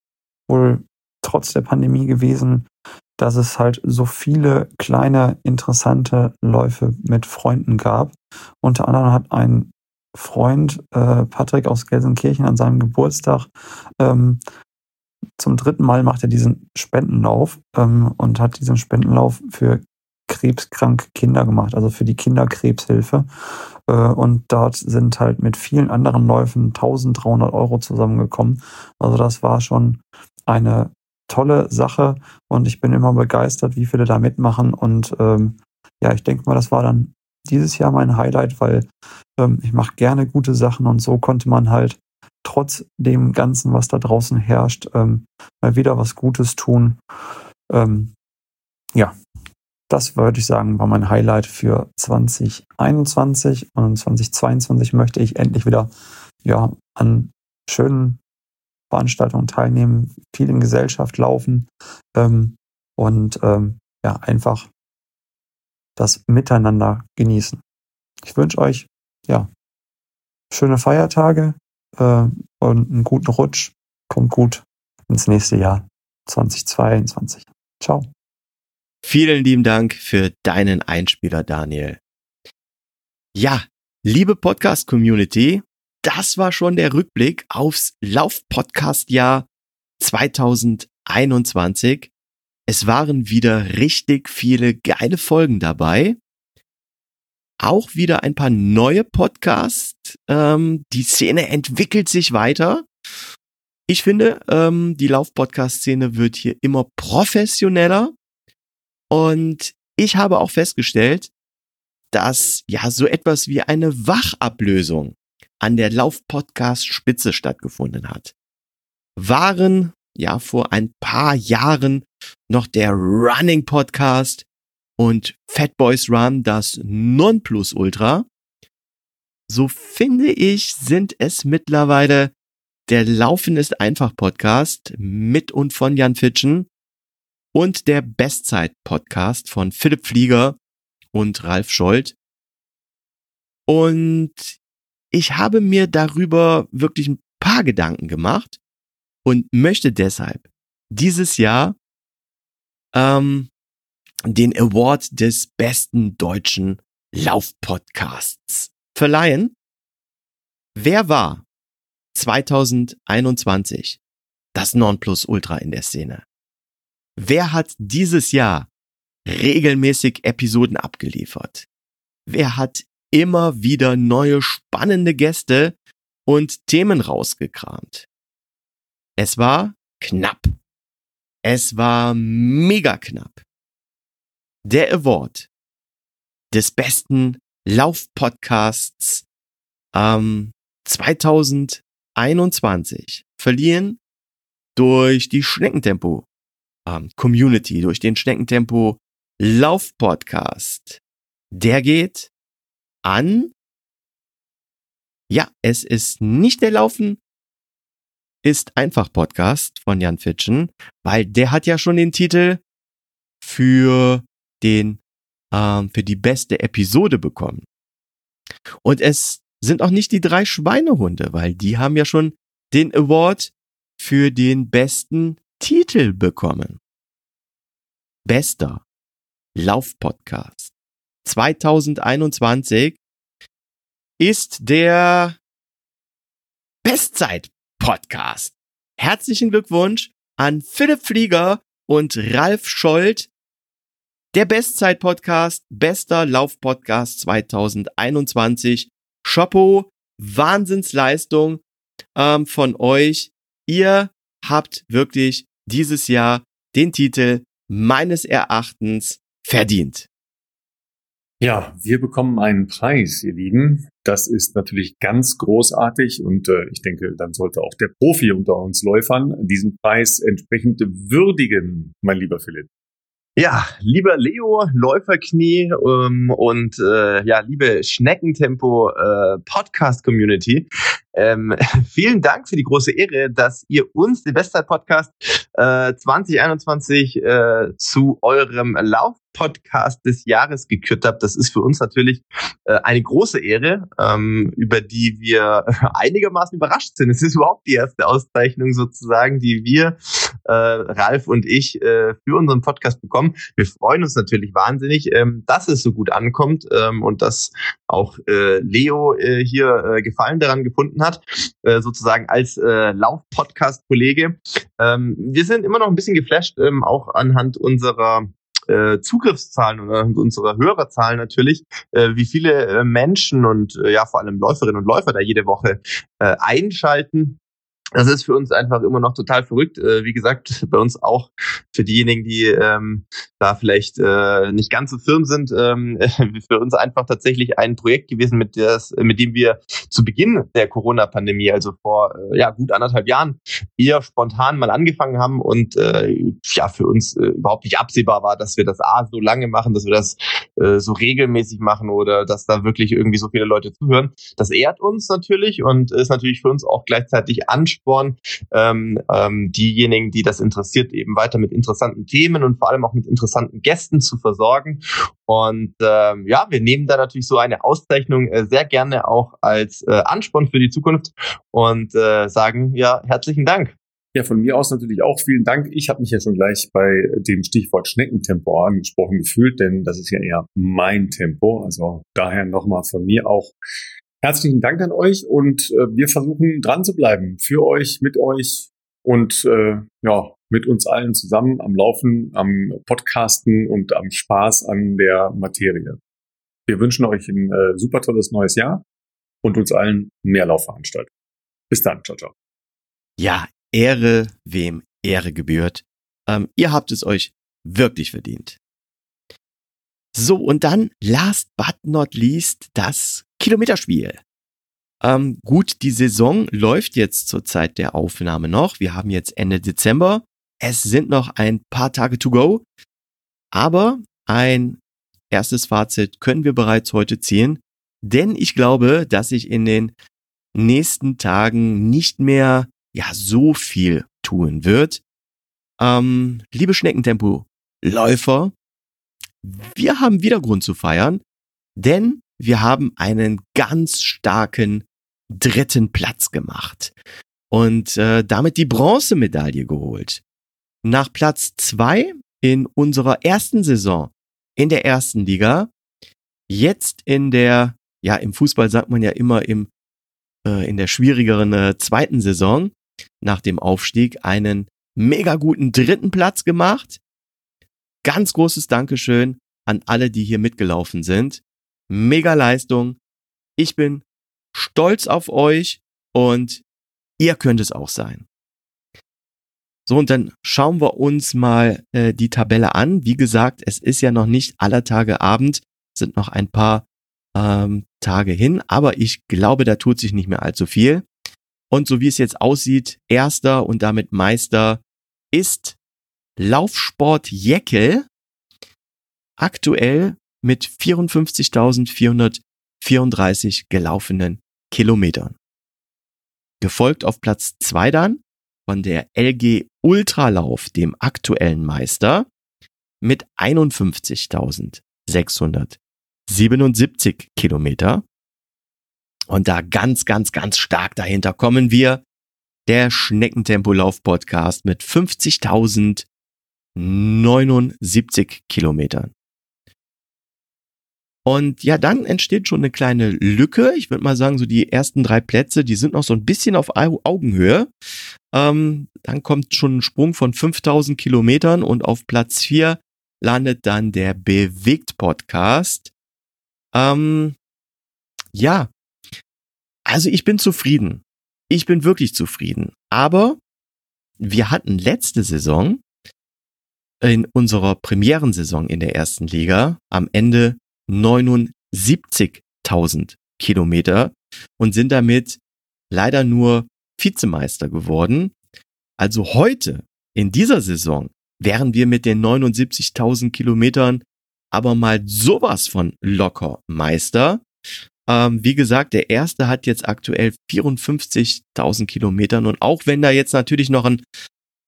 wohl trotz der Pandemie gewesen, dass es halt so viele kleine, interessante Läufe mit Freunden gab. Unter anderem hat ein Freund, äh, Patrick aus Gelsenkirchen, an seinem Geburtstag ähm, zum dritten Mal macht er diesen Spendenlauf ähm, und hat diesen Spendenlauf für krebskranke Kinder gemacht, also für die Kinderkrebshilfe. Äh, und dort sind halt mit vielen anderen Läufen 1300 Euro zusammengekommen. Also das war schon eine tolle Sache und ich bin immer begeistert, wie viele da mitmachen. Und ähm, ja, ich denke mal, das war dann dieses Jahr mein Highlight, weil ähm, ich mache gerne gute Sachen und so konnte man halt trotz dem Ganzen, was da draußen herrscht, ähm, mal wieder was Gutes tun. Ähm, ja, das würde ich sagen, war mein Highlight für 2021 und 2022 möchte ich endlich wieder ja, an schönen Veranstaltungen teilnehmen, viel in Gesellschaft laufen ähm, und ähm, ja, einfach das Miteinander genießen. Ich wünsche euch ja schöne Feiertage äh, und einen guten Rutsch. Kommt gut ins nächste Jahr 2022. Ciao. Vielen lieben Dank für deinen Einspieler, Daniel. Ja, liebe Podcast-Community, das war schon der Rückblick aufs Lauf-Podcast-Jahr 2021. Es waren wieder richtig viele geile Folgen dabei. Auch wieder ein paar neue Podcasts. Ähm, die Szene entwickelt sich weiter. Ich finde, ähm, die Lauf-Podcast-Szene wird hier immer professioneller. Und ich habe auch festgestellt, dass ja so etwas wie eine Wachablösung an der Lauf-Podcast-Spitze stattgefunden hat. Waren ja vor ein paar Jahren noch der Running Podcast und Fat Boys Run das Nonplusultra. So finde ich, sind es mittlerweile der Laufen ist einfach Podcast mit und von Jan Fitschen und der Bestzeit Podcast von Philipp Flieger und Ralf Scholz. Und ich habe mir darüber wirklich ein paar Gedanken gemacht und möchte deshalb dieses Jahr ähm, den Award des besten deutschen Laufpodcasts verleihen. Wer war 2021 das Nonplusultra in der Szene? Wer hat dieses Jahr regelmäßig Episoden abgeliefert? Wer hat immer wieder neue spannende Gäste und Themen rausgekramt? Es war knapp. Es war mega knapp. Der Award des besten Laufpodcasts ähm, 2021 verliehen durch die Schneckentempo ähm, Community, durch den Schneckentempo Laufpodcast. Der geht an. Ja, es ist nicht der Laufen ist einfach Podcast von Jan Fitschen, weil der hat ja schon den Titel für den ähm, für die beste Episode bekommen. Und es sind auch nicht die drei Schweinehunde, weil die haben ja schon den Award für den besten Titel bekommen. Bester Laufpodcast 2021 ist der Bestzeit-Podcast. Herzlichen Glückwunsch an Philipp Flieger und Ralf Scholz. Der Bestzeit-Podcast, bester Laufpodcast 2021. Chapeau, Wahnsinnsleistung ähm, von euch. Ihr habt wirklich dieses Jahr den Titel meines Erachtens verdient. Ja, wir bekommen einen Preis, ihr Lieben. Das ist natürlich ganz großartig und äh, ich denke, dann sollte auch der Profi unter uns Läufern diesen Preis entsprechend würdigen, mein lieber Philipp. Ja, lieber Leo, Läuferknie ähm, und äh, ja, liebe Schneckentempo äh, Podcast Community, ähm, vielen Dank für die große Ehre, dass ihr uns den Bestzeit Podcast äh, 2021 äh, zu eurem Lauf Podcast des Jahres gekürt habt. Das ist für uns natürlich äh, eine große Ehre, ähm, über die wir einigermaßen überrascht sind. Es ist überhaupt die erste Auszeichnung sozusagen, die wir, äh, Ralf und ich, äh, für unseren Podcast bekommen. Wir freuen uns natürlich wahnsinnig, ähm, dass es so gut ankommt ähm, und dass auch äh, Leo äh, hier äh, Gefallen daran gefunden hat, äh, sozusagen als äh, Lauf-Podcast-Kollege. Ähm, wir sind immer noch ein bisschen geflasht, ähm, auch anhand unserer äh, Zugriffszahlen und unserer Hörerzahlen natürlich, äh, wie viele äh, Menschen und ja vor allem Läuferinnen und Läufer da jede Woche einschalten das ist für uns einfach immer noch total verrückt. Äh, wie gesagt, bei uns auch für diejenigen, die ähm, da vielleicht äh, nicht ganz so firm sind, ähm, für uns einfach tatsächlich ein Projekt gewesen, mit, des, mit dem wir zu Beginn der Corona-Pandemie, also vor äh, ja gut anderthalb Jahren, eher spontan mal angefangen haben und äh, ja für uns äh, überhaupt nicht absehbar war, dass wir das A so lange machen, dass wir das äh, so regelmäßig machen oder dass da wirklich irgendwie so viele Leute zuhören. Das ehrt uns natürlich und ist natürlich für uns auch gleichzeitig Anspruch Ansporn, ähm, ähm, diejenigen, die das interessiert, eben weiter mit interessanten Themen und vor allem auch mit interessanten Gästen zu versorgen. Und ähm, ja, wir nehmen da natürlich so eine Auszeichnung äh, sehr gerne auch als äh, Ansporn für die Zukunft und äh, sagen ja herzlichen Dank. Ja, von mir aus natürlich auch vielen Dank. Ich habe mich ja schon gleich bei dem Stichwort Schneckentempo angesprochen gefühlt, denn das ist ja eher mein Tempo. Also daher nochmal von mir auch Herzlichen Dank an euch und äh, wir versuchen dran zu bleiben für euch, mit euch und äh, ja, mit uns allen zusammen am Laufen, am Podcasten und am Spaß an der Materie. Wir wünschen euch ein äh, super tolles neues Jahr und uns allen mehr Laufveranstaltungen. Bis dann, ciao, ciao. Ja, Ehre, wem Ehre gebührt. Ähm, ihr habt es euch wirklich verdient. So, und dann, last but not least, das Kilometerspiel. Ähm, gut, die Saison läuft jetzt zur Zeit der Aufnahme noch. Wir haben jetzt Ende Dezember. Es sind noch ein paar Tage to go. Aber ein erstes Fazit können wir bereits heute ziehen. Denn ich glaube, dass sich in den nächsten Tagen nicht mehr ja so viel tun wird. Ähm, liebe Schneckentempo Läufer, wir haben wieder Grund zu feiern, denn wir haben einen ganz starken dritten Platz gemacht und äh, damit die Bronzemedaille geholt. Nach Platz zwei in unserer ersten Saison in der ersten Liga, jetzt in der, ja, im Fußball sagt man ja immer im, äh, in der schwierigeren äh, zweiten Saison nach dem Aufstieg einen mega guten dritten Platz gemacht. Ganz großes Dankeschön an alle, die hier mitgelaufen sind mega Leistung. Ich bin stolz auf euch und ihr könnt es auch sein. So, und dann schauen wir uns mal äh, die Tabelle an. Wie gesagt, es ist ja noch nicht aller Tage Abend, sind noch ein paar ähm, Tage hin, aber ich glaube, da tut sich nicht mehr allzu viel. Und so wie es jetzt aussieht, erster und damit Meister ist Laufsport Jeckel. Aktuell mit 54.434 gelaufenen Kilometern. Gefolgt auf Platz zwei dann von der LG Ultralauf, dem aktuellen Meister, mit 51.677 Kilometer. Und da ganz, ganz, ganz stark dahinter kommen wir, der Schneckentempo-Lauf-Podcast mit 50.079 Kilometern. Und ja, dann entsteht schon eine kleine Lücke. Ich würde mal sagen, so die ersten drei Plätze, die sind noch so ein bisschen auf Augenhöhe. Ähm, dann kommt schon ein Sprung von 5000 Kilometern und auf Platz vier landet dann der Bewegt Podcast. Ähm, ja, also ich bin zufrieden. Ich bin wirklich zufrieden. Aber wir hatten letzte Saison in unserer Premierensaison in der ersten Liga am Ende 79.000 Kilometer und sind damit leider nur Vizemeister geworden. Also heute, in dieser Saison, wären wir mit den 79.000 Kilometern aber mal sowas von locker Meister. Ähm, wie gesagt, der erste hat jetzt aktuell 54.000 Kilometern und auch wenn da jetzt natürlich noch ein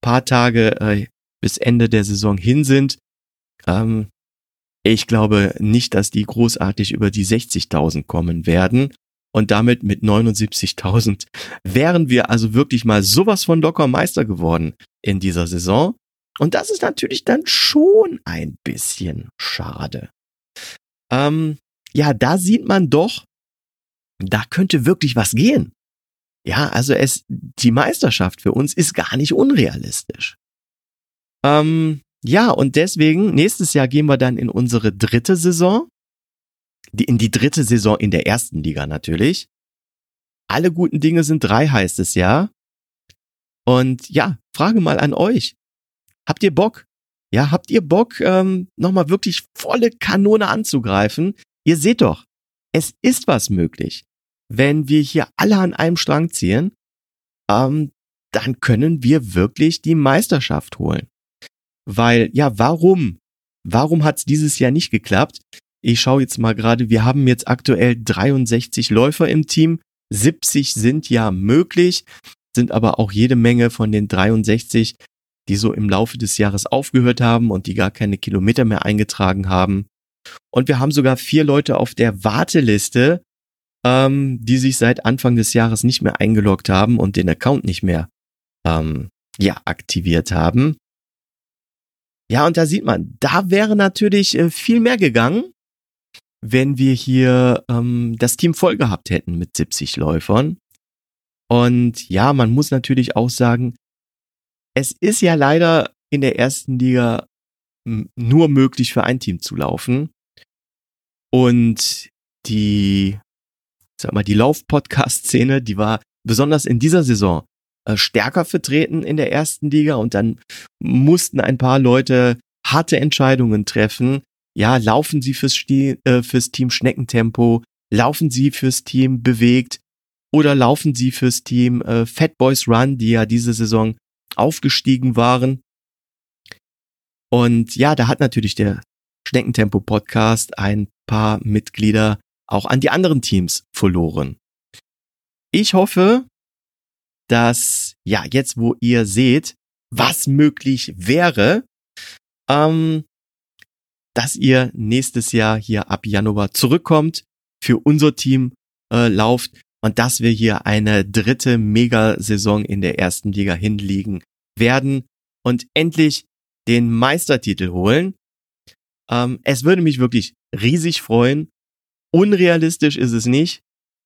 paar Tage äh, bis Ende der Saison hin sind, ähm, ich glaube nicht, dass die großartig über die 60.000 kommen werden. Und damit mit 79.000 wären wir also wirklich mal sowas von locker Meister geworden in dieser Saison. Und das ist natürlich dann schon ein bisschen schade. Ähm, ja, da sieht man doch, da könnte wirklich was gehen. Ja, also es, die Meisterschaft für uns ist gar nicht unrealistisch. Ähm, ja, und deswegen, nächstes Jahr gehen wir dann in unsere dritte Saison. In die dritte Saison in der ersten Liga natürlich. Alle guten Dinge sind drei, heißt es ja. Und ja, Frage mal an euch. Habt ihr Bock? Ja, habt ihr Bock, ähm, nochmal wirklich volle Kanone anzugreifen? Ihr seht doch, es ist was möglich. Wenn wir hier alle an einem Strang ziehen, ähm, dann können wir wirklich die Meisterschaft holen. Weil, ja, warum? Warum hat es dieses Jahr nicht geklappt? Ich schaue jetzt mal gerade, wir haben jetzt aktuell 63 Läufer im Team. 70 sind ja möglich, sind aber auch jede Menge von den 63, die so im Laufe des Jahres aufgehört haben und die gar keine Kilometer mehr eingetragen haben. Und wir haben sogar vier Leute auf der Warteliste, ähm, die sich seit Anfang des Jahres nicht mehr eingeloggt haben und den Account nicht mehr ähm, ja aktiviert haben. Ja, und da sieht man, da wäre natürlich äh, viel mehr gegangen, wenn wir hier ähm, das Team voll gehabt hätten mit 70 Läufern. Und ja, man muss natürlich auch sagen, es ist ja leider in der ersten Liga nur möglich für ein Team zu laufen. Und die, sag mal, die Lauf-Podcast-Szene, die war besonders in dieser Saison stärker vertreten in der ersten Liga und dann mussten ein paar Leute harte Entscheidungen treffen. Ja, laufen sie fürs, Stil, äh, fürs Team Schneckentempo, laufen sie fürs Team bewegt oder laufen sie fürs Team äh, Fat Boys Run, die ja diese Saison aufgestiegen waren. Und ja, da hat natürlich der Schneckentempo Podcast ein paar Mitglieder auch an die anderen Teams verloren. Ich hoffe, dass, ja, jetzt wo ihr seht, was möglich wäre, ähm, dass ihr nächstes Jahr hier ab Januar zurückkommt, für unser Team äh, lauft und dass wir hier eine dritte Megasaison in der ersten Liga hinlegen werden und endlich den Meistertitel holen. Ähm, es würde mich wirklich riesig freuen. Unrealistisch ist es nicht,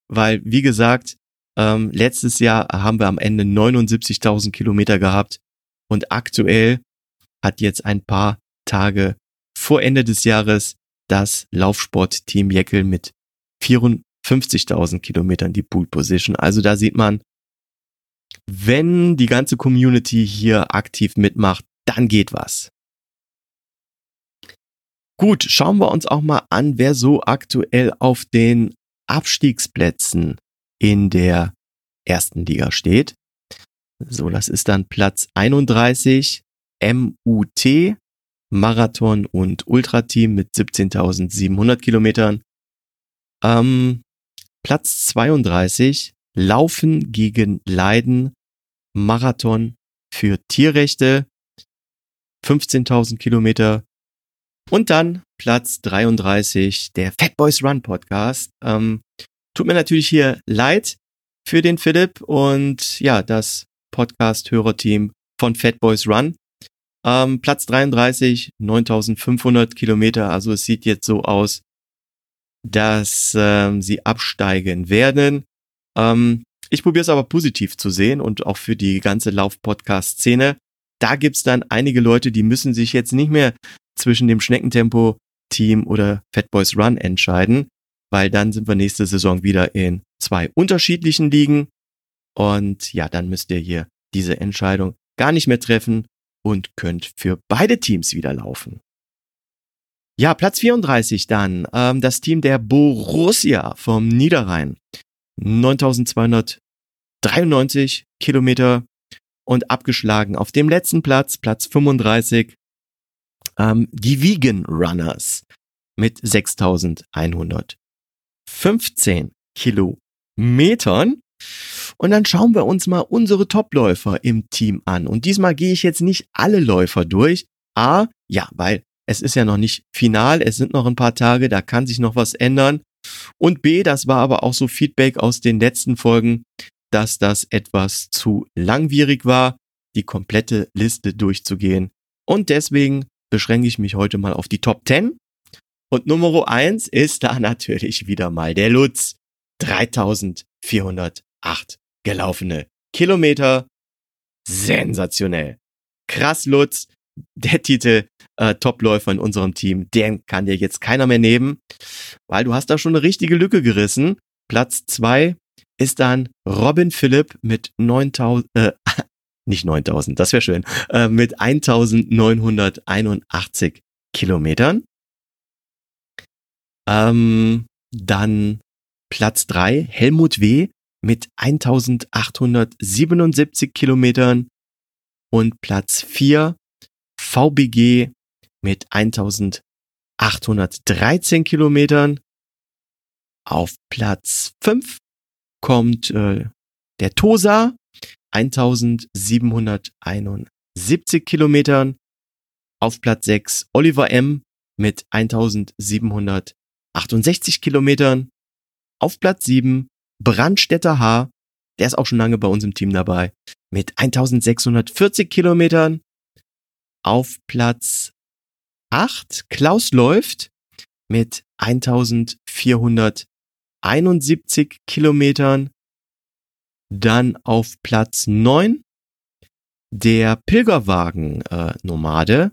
weil, wie gesagt, ähm, letztes Jahr haben wir am Ende 79.000 Kilometer gehabt und aktuell hat jetzt ein paar Tage vor Ende des Jahres das Laufsportteam Jeckel mit 54.000 Kilometern die Pool Position. Also da sieht man, wenn die ganze Community hier aktiv mitmacht, dann geht was. Gut, schauen wir uns auch mal an, wer so aktuell auf den Abstiegsplätzen in der ersten Liga steht. So, das ist dann Platz 31 MUT Marathon und Ultrateam mit 17.700 Kilometern. Ähm, Platz 32 Laufen gegen Leiden Marathon für Tierrechte 15.000 Kilometer. Und dann Platz 33 der Fat Boys Run Podcast. Ähm, Tut mir natürlich hier leid für den Philipp und ja, das Podcast-Hörerteam von Fat Boys Run. Ähm, Platz 33, 9500 Kilometer. Also es sieht jetzt so aus, dass ähm, sie absteigen werden. Ähm, ich probiere es aber positiv zu sehen und auch für die ganze Lauf-Podcast-Szene. Da gibt's dann einige Leute, die müssen sich jetzt nicht mehr zwischen dem Schneckentempo-Team oder Fat Boys Run entscheiden, weil dann sind wir nächste Saison wieder in zwei unterschiedlichen Ligen. Und ja, dann müsst ihr hier diese Entscheidung gar nicht mehr treffen und könnt für beide Teams wieder laufen. Ja, Platz 34 dann, ähm, das Team der Borussia vom Niederrhein. 9293 Kilometer und abgeschlagen auf dem letzten Platz, Platz 35, ähm, die Vegan Runners mit 6100 15 Kilometern. Und dann schauen wir uns mal unsere Topläufer im Team an. Und diesmal gehe ich jetzt nicht alle Läufer durch. A, ja, weil es ist ja noch nicht final, es sind noch ein paar Tage, da kann sich noch was ändern. Und B, das war aber auch so Feedback aus den letzten Folgen, dass das etwas zu langwierig war, die komplette Liste durchzugehen. Und deswegen beschränke ich mich heute mal auf die Top 10 und Nummer eins ist da natürlich wieder mal der Lutz. 3408 gelaufene Kilometer. Sensationell. Krass, Lutz. Der Titel äh, Topläufer in unserem Team, den kann dir jetzt keiner mehr nehmen, weil du hast da schon eine richtige Lücke gerissen. Platz zwei ist dann Robin Philipp mit 9000, äh, nicht 9000, das wäre schön, äh, mit 1981 Kilometern. Ähm, dann Platz drei Helmut W. mit 1877 Kilometern. Und Platz vier VBG mit 1813 Kilometern. Auf Platz fünf kommt äh, der Tosa 1771 Kilometern. Auf Platz 6 Oliver M. mit 1768 Kilometern. Auf Platz 7 Brandstätter H. Der ist auch schon lange bei uns im Team dabei. Mit 1640 Kilometern. Auf Platz 8 Klaus läuft mit 1471 Kilometern. Dann auf Platz 9 der Pilgerwagen äh, Nomade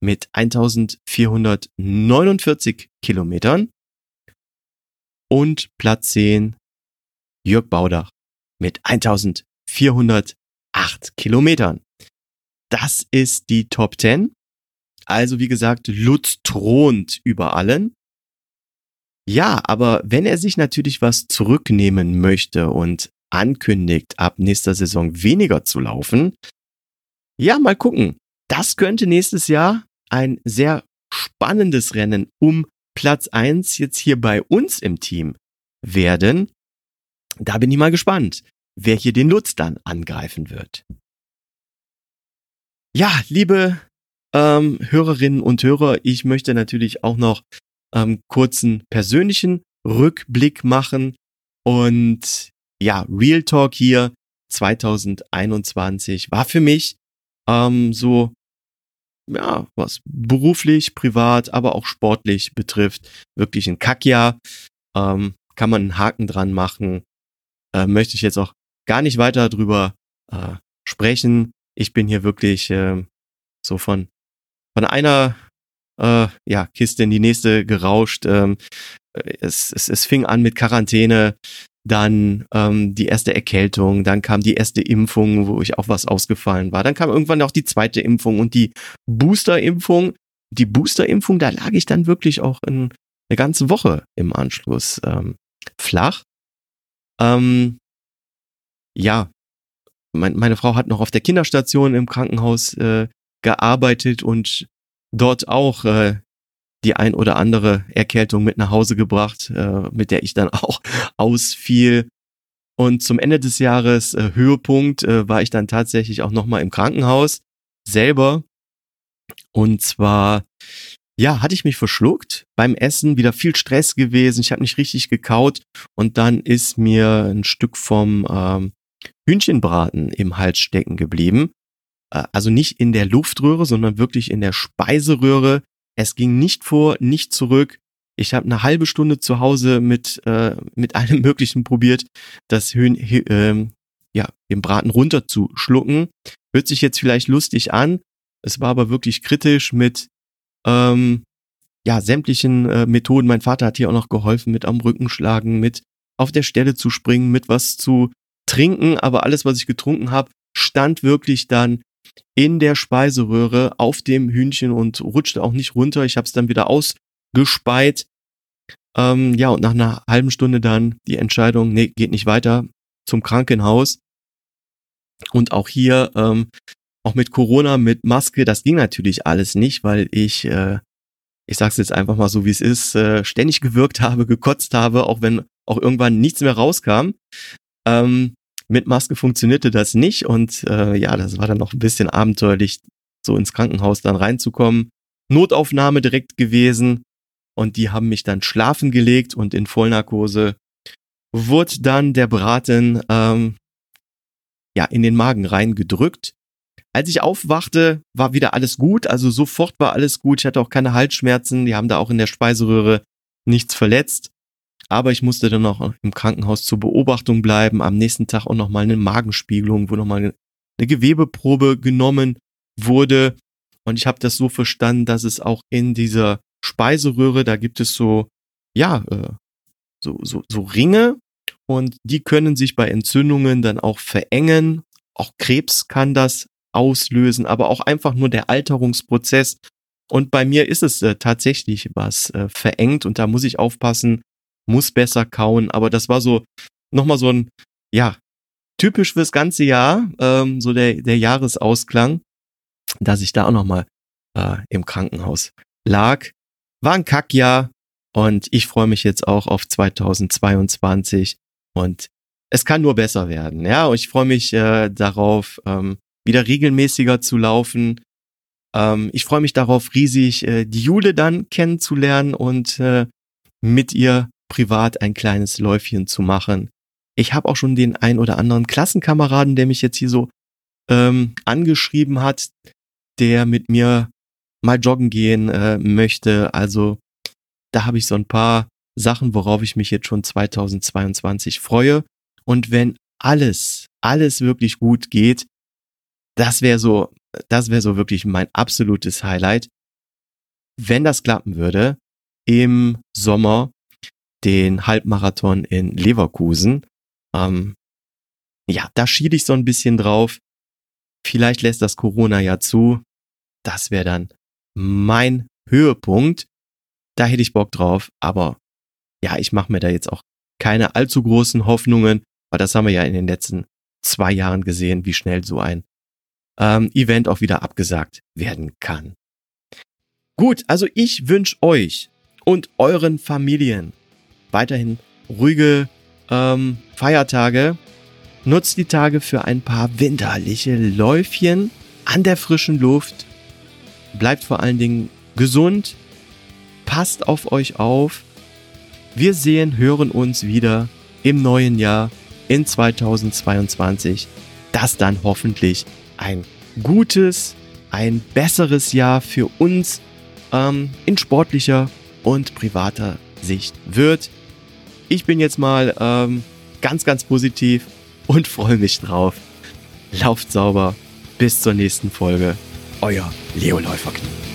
mit 1449 Kilometern. Und Platz 10 Jörg Baudach mit 1408 Kilometern. Das ist die Top 10. Also wie gesagt, Lutz thront über allen. Ja, aber wenn er sich natürlich was zurücknehmen möchte und ankündigt, ab nächster Saison weniger zu laufen, ja, mal gucken. Das könnte nächstes Jahr ein sehr spannendes Rennen um Platz eins jetzt hier bei uns im Team werden. Da bin ich mal gespannt, wer hier den Lutz dann angreifen wird. Ja, liebe ähm, Hörerinnen und Hörer, ich möchte natürlich auch noch ähm, kurzen persönlichen Rückblick machen und ja, Real Talk hier 2021 war für mich ähm, so, ja, was beruflich, privat, aber auch sportlich betrifft, wirklich ein Kackjahr. Ähm, kann man einen Haken dran machen. Äh, möchte ich jetzt auch gar nicht weiter drüber äh, sprechen. Ich bin hier wirklich äh, so von, von einer äh, ja, Kiste in die nächste gerauscht. Ähm, es, es, es fing an mit Quarantäne, dann ähm, die erste Erkältung, dann kam die erste Impfung, wo ich auch was ausgefallen war. Dann kam irgendwann auch die zweite Impfung und die Boosterimpfung. Die Boosterimpfung, da lag ich dann wirklich auch in, eine ganze Woche im Anschluss ähm, flach. Ähm, ja, mein, meine Frau hat noch auf der Kinderstation im Krankenhaus äh, gearbeitet und dort auch äh, die ein oder andere Erkältung mit nach Hause gebracht, äh, mit der ich dann auch ausfiel. Und zum Ende des Jahres äh, Höhepunkt äh, war ich dann tatsächlich auch nochmal im Krankenhaus selber. Und zwar, ja, hatte ich mich verschluckt beim Essen, wieder viel Stress gewesen, ich habe nicht richtig gekaut und dann ist mir ein Stück vom ähm, Hühnchenbraten im Hals stecken geblieben. Äh, also nicht in der Luftröhre, sondern wirklich in der Speiseröhre. Es ging nicht vor, nicht zurück. Ich habe eine halbe Stunde zu Hause mit, äh, mit allem Möglichen probiert, das Hühn, äh, ja, den Braten runterzuschlucken. Hört sich jetzt vielleicht lustig an. Es war aber wirklich kritisch mit ähm, ja, sämtlichen äh, Methoden. Mein Vater hat hier auch noch geholfen mit am Rücken schlagen, mit auf der Stelle zu springen, mit was zu trinken. Aber alles, was ich getrunken habe, stand wirklich dann in der Speiseröhre auf dem Hühnchen und rutschte auch nicht runter. Ich habe es dann wieder ausgespeit. Ähm, ja, und nach einer halben Stunde dann die Entscheidung, nee, geht nicht weiter zum Krankenhaus. Und auch hier, ähm, auch mit Corona, mit Maske, das ging natürlich alles nicht, weil ich, äh, ich sag's jetzt einfach mal so, wie es ist, äh, ständig gewirkt habe, gekotzt habe, auch wenn auch irgendwann nichts mehr rauskam. Ähm, mit Maske funktionierte das nicht und äh, ja, das war dann noch ein bisschen abenteuerlich, so ins Krankenhaus dann reinzukommen. Notaufnahme direkt gewesen und die haben mich dann schlafen gelegt und in Vollnarkose wurde dann der Braten ähm, ja in den Magen reingedrückt. Als ich aufwachte, war wieder alles gut, also sofort war alles gut. Ich hatte auch keine Halsschmerzen, die haben da auch in der Speiseröhre nichts verletzt. Aber ich musste dann noch im Krankenhaus zur Beobachtung bleiben. Am nächsten Tag auch nochmal eine Magenspiegelung, wo nochmal eine Gewebeprobe genommen wurde. Und ich habe das so verstanden, dass es auch in dieser Speiseröhre, da gibt es so, ja, äh, so, so, so Ringe und die können sich bei Entzündungen dann auch verengen auch Krebs kann das auslösen, aber auch einfach nur der Alterungsprozess. Und bei mir ist es äh, tatsächlich was äh, verengt und da muss ich aufpassen, muss besser kauen. Aber das war so nochmal so ein, ja, typisch fürs ganze Jahr, ähm, so der, der Jahresausklang, dass ich da auch nochmal äh, im Krankenhaus lag. War ein Kackjahr und ich freue mich jetzt auch auf 2022 und es kann nur besser werden. Ja, und ich freue mich äh, darauf, ähm, wieder regelmäßiger zu laufen. Ähm, ich freue mich darauf, riesig äh, die Jule dann kennenzulernen und äh, mit ihr privat ein kleines Läufchen zu machen. Ich habe auch schon den ein oder anderen Klassenkameraden, der mich jetzt hier so ähm, angeschrieben hat, der mit mir mal joggen gehen äh, möchte. Also da habe ich so ein paar Sachen, worauf ich mich jetzt schon 2022 freue. Und wenn alles, alles wirklich gut geht, das wäre so, das wäre so wirklich mein absolutes Highlight. Wenn das klappen würde, im Sommer den Halbmarathon in Leverkusen. Ähm, ja, da schiede ich so ein bisschen drauf. Vielleicht lässt das Corona ja zu. Das wäre dann mein Höhepunkt. Da hätte ich Bock drauf, aber ja, ich mache mir da jetzt auch keine allzu großen Hoffnungen, weil das haben wir ja in den letzten zwei Jahren gesehen, wie schnell so ein ähm, Event auch wieder abgesagt werden kann. Gut, also ich wünsche euch und euren Familien weiterhin ruhige ähm, Feiertage. Nutzt die Tage für ein paar winterliche Läufchen an der frischen Luft. Bleibt vor allen Dingen gesund. Passt auf euch auf. Wir sehen, hören uns wieder im neuen Jahr in 2022. Das dann hoffentlich ein gutes, ein besseres Jahr für uns ähm, in sportlicher und privater Sicht wird. Ich bin jetzt mal ähm, ganz, ganz positiv und freue mich drauf. Lauft sauber. Bis zur nächsten Folge. Euer Leo Läuferknie.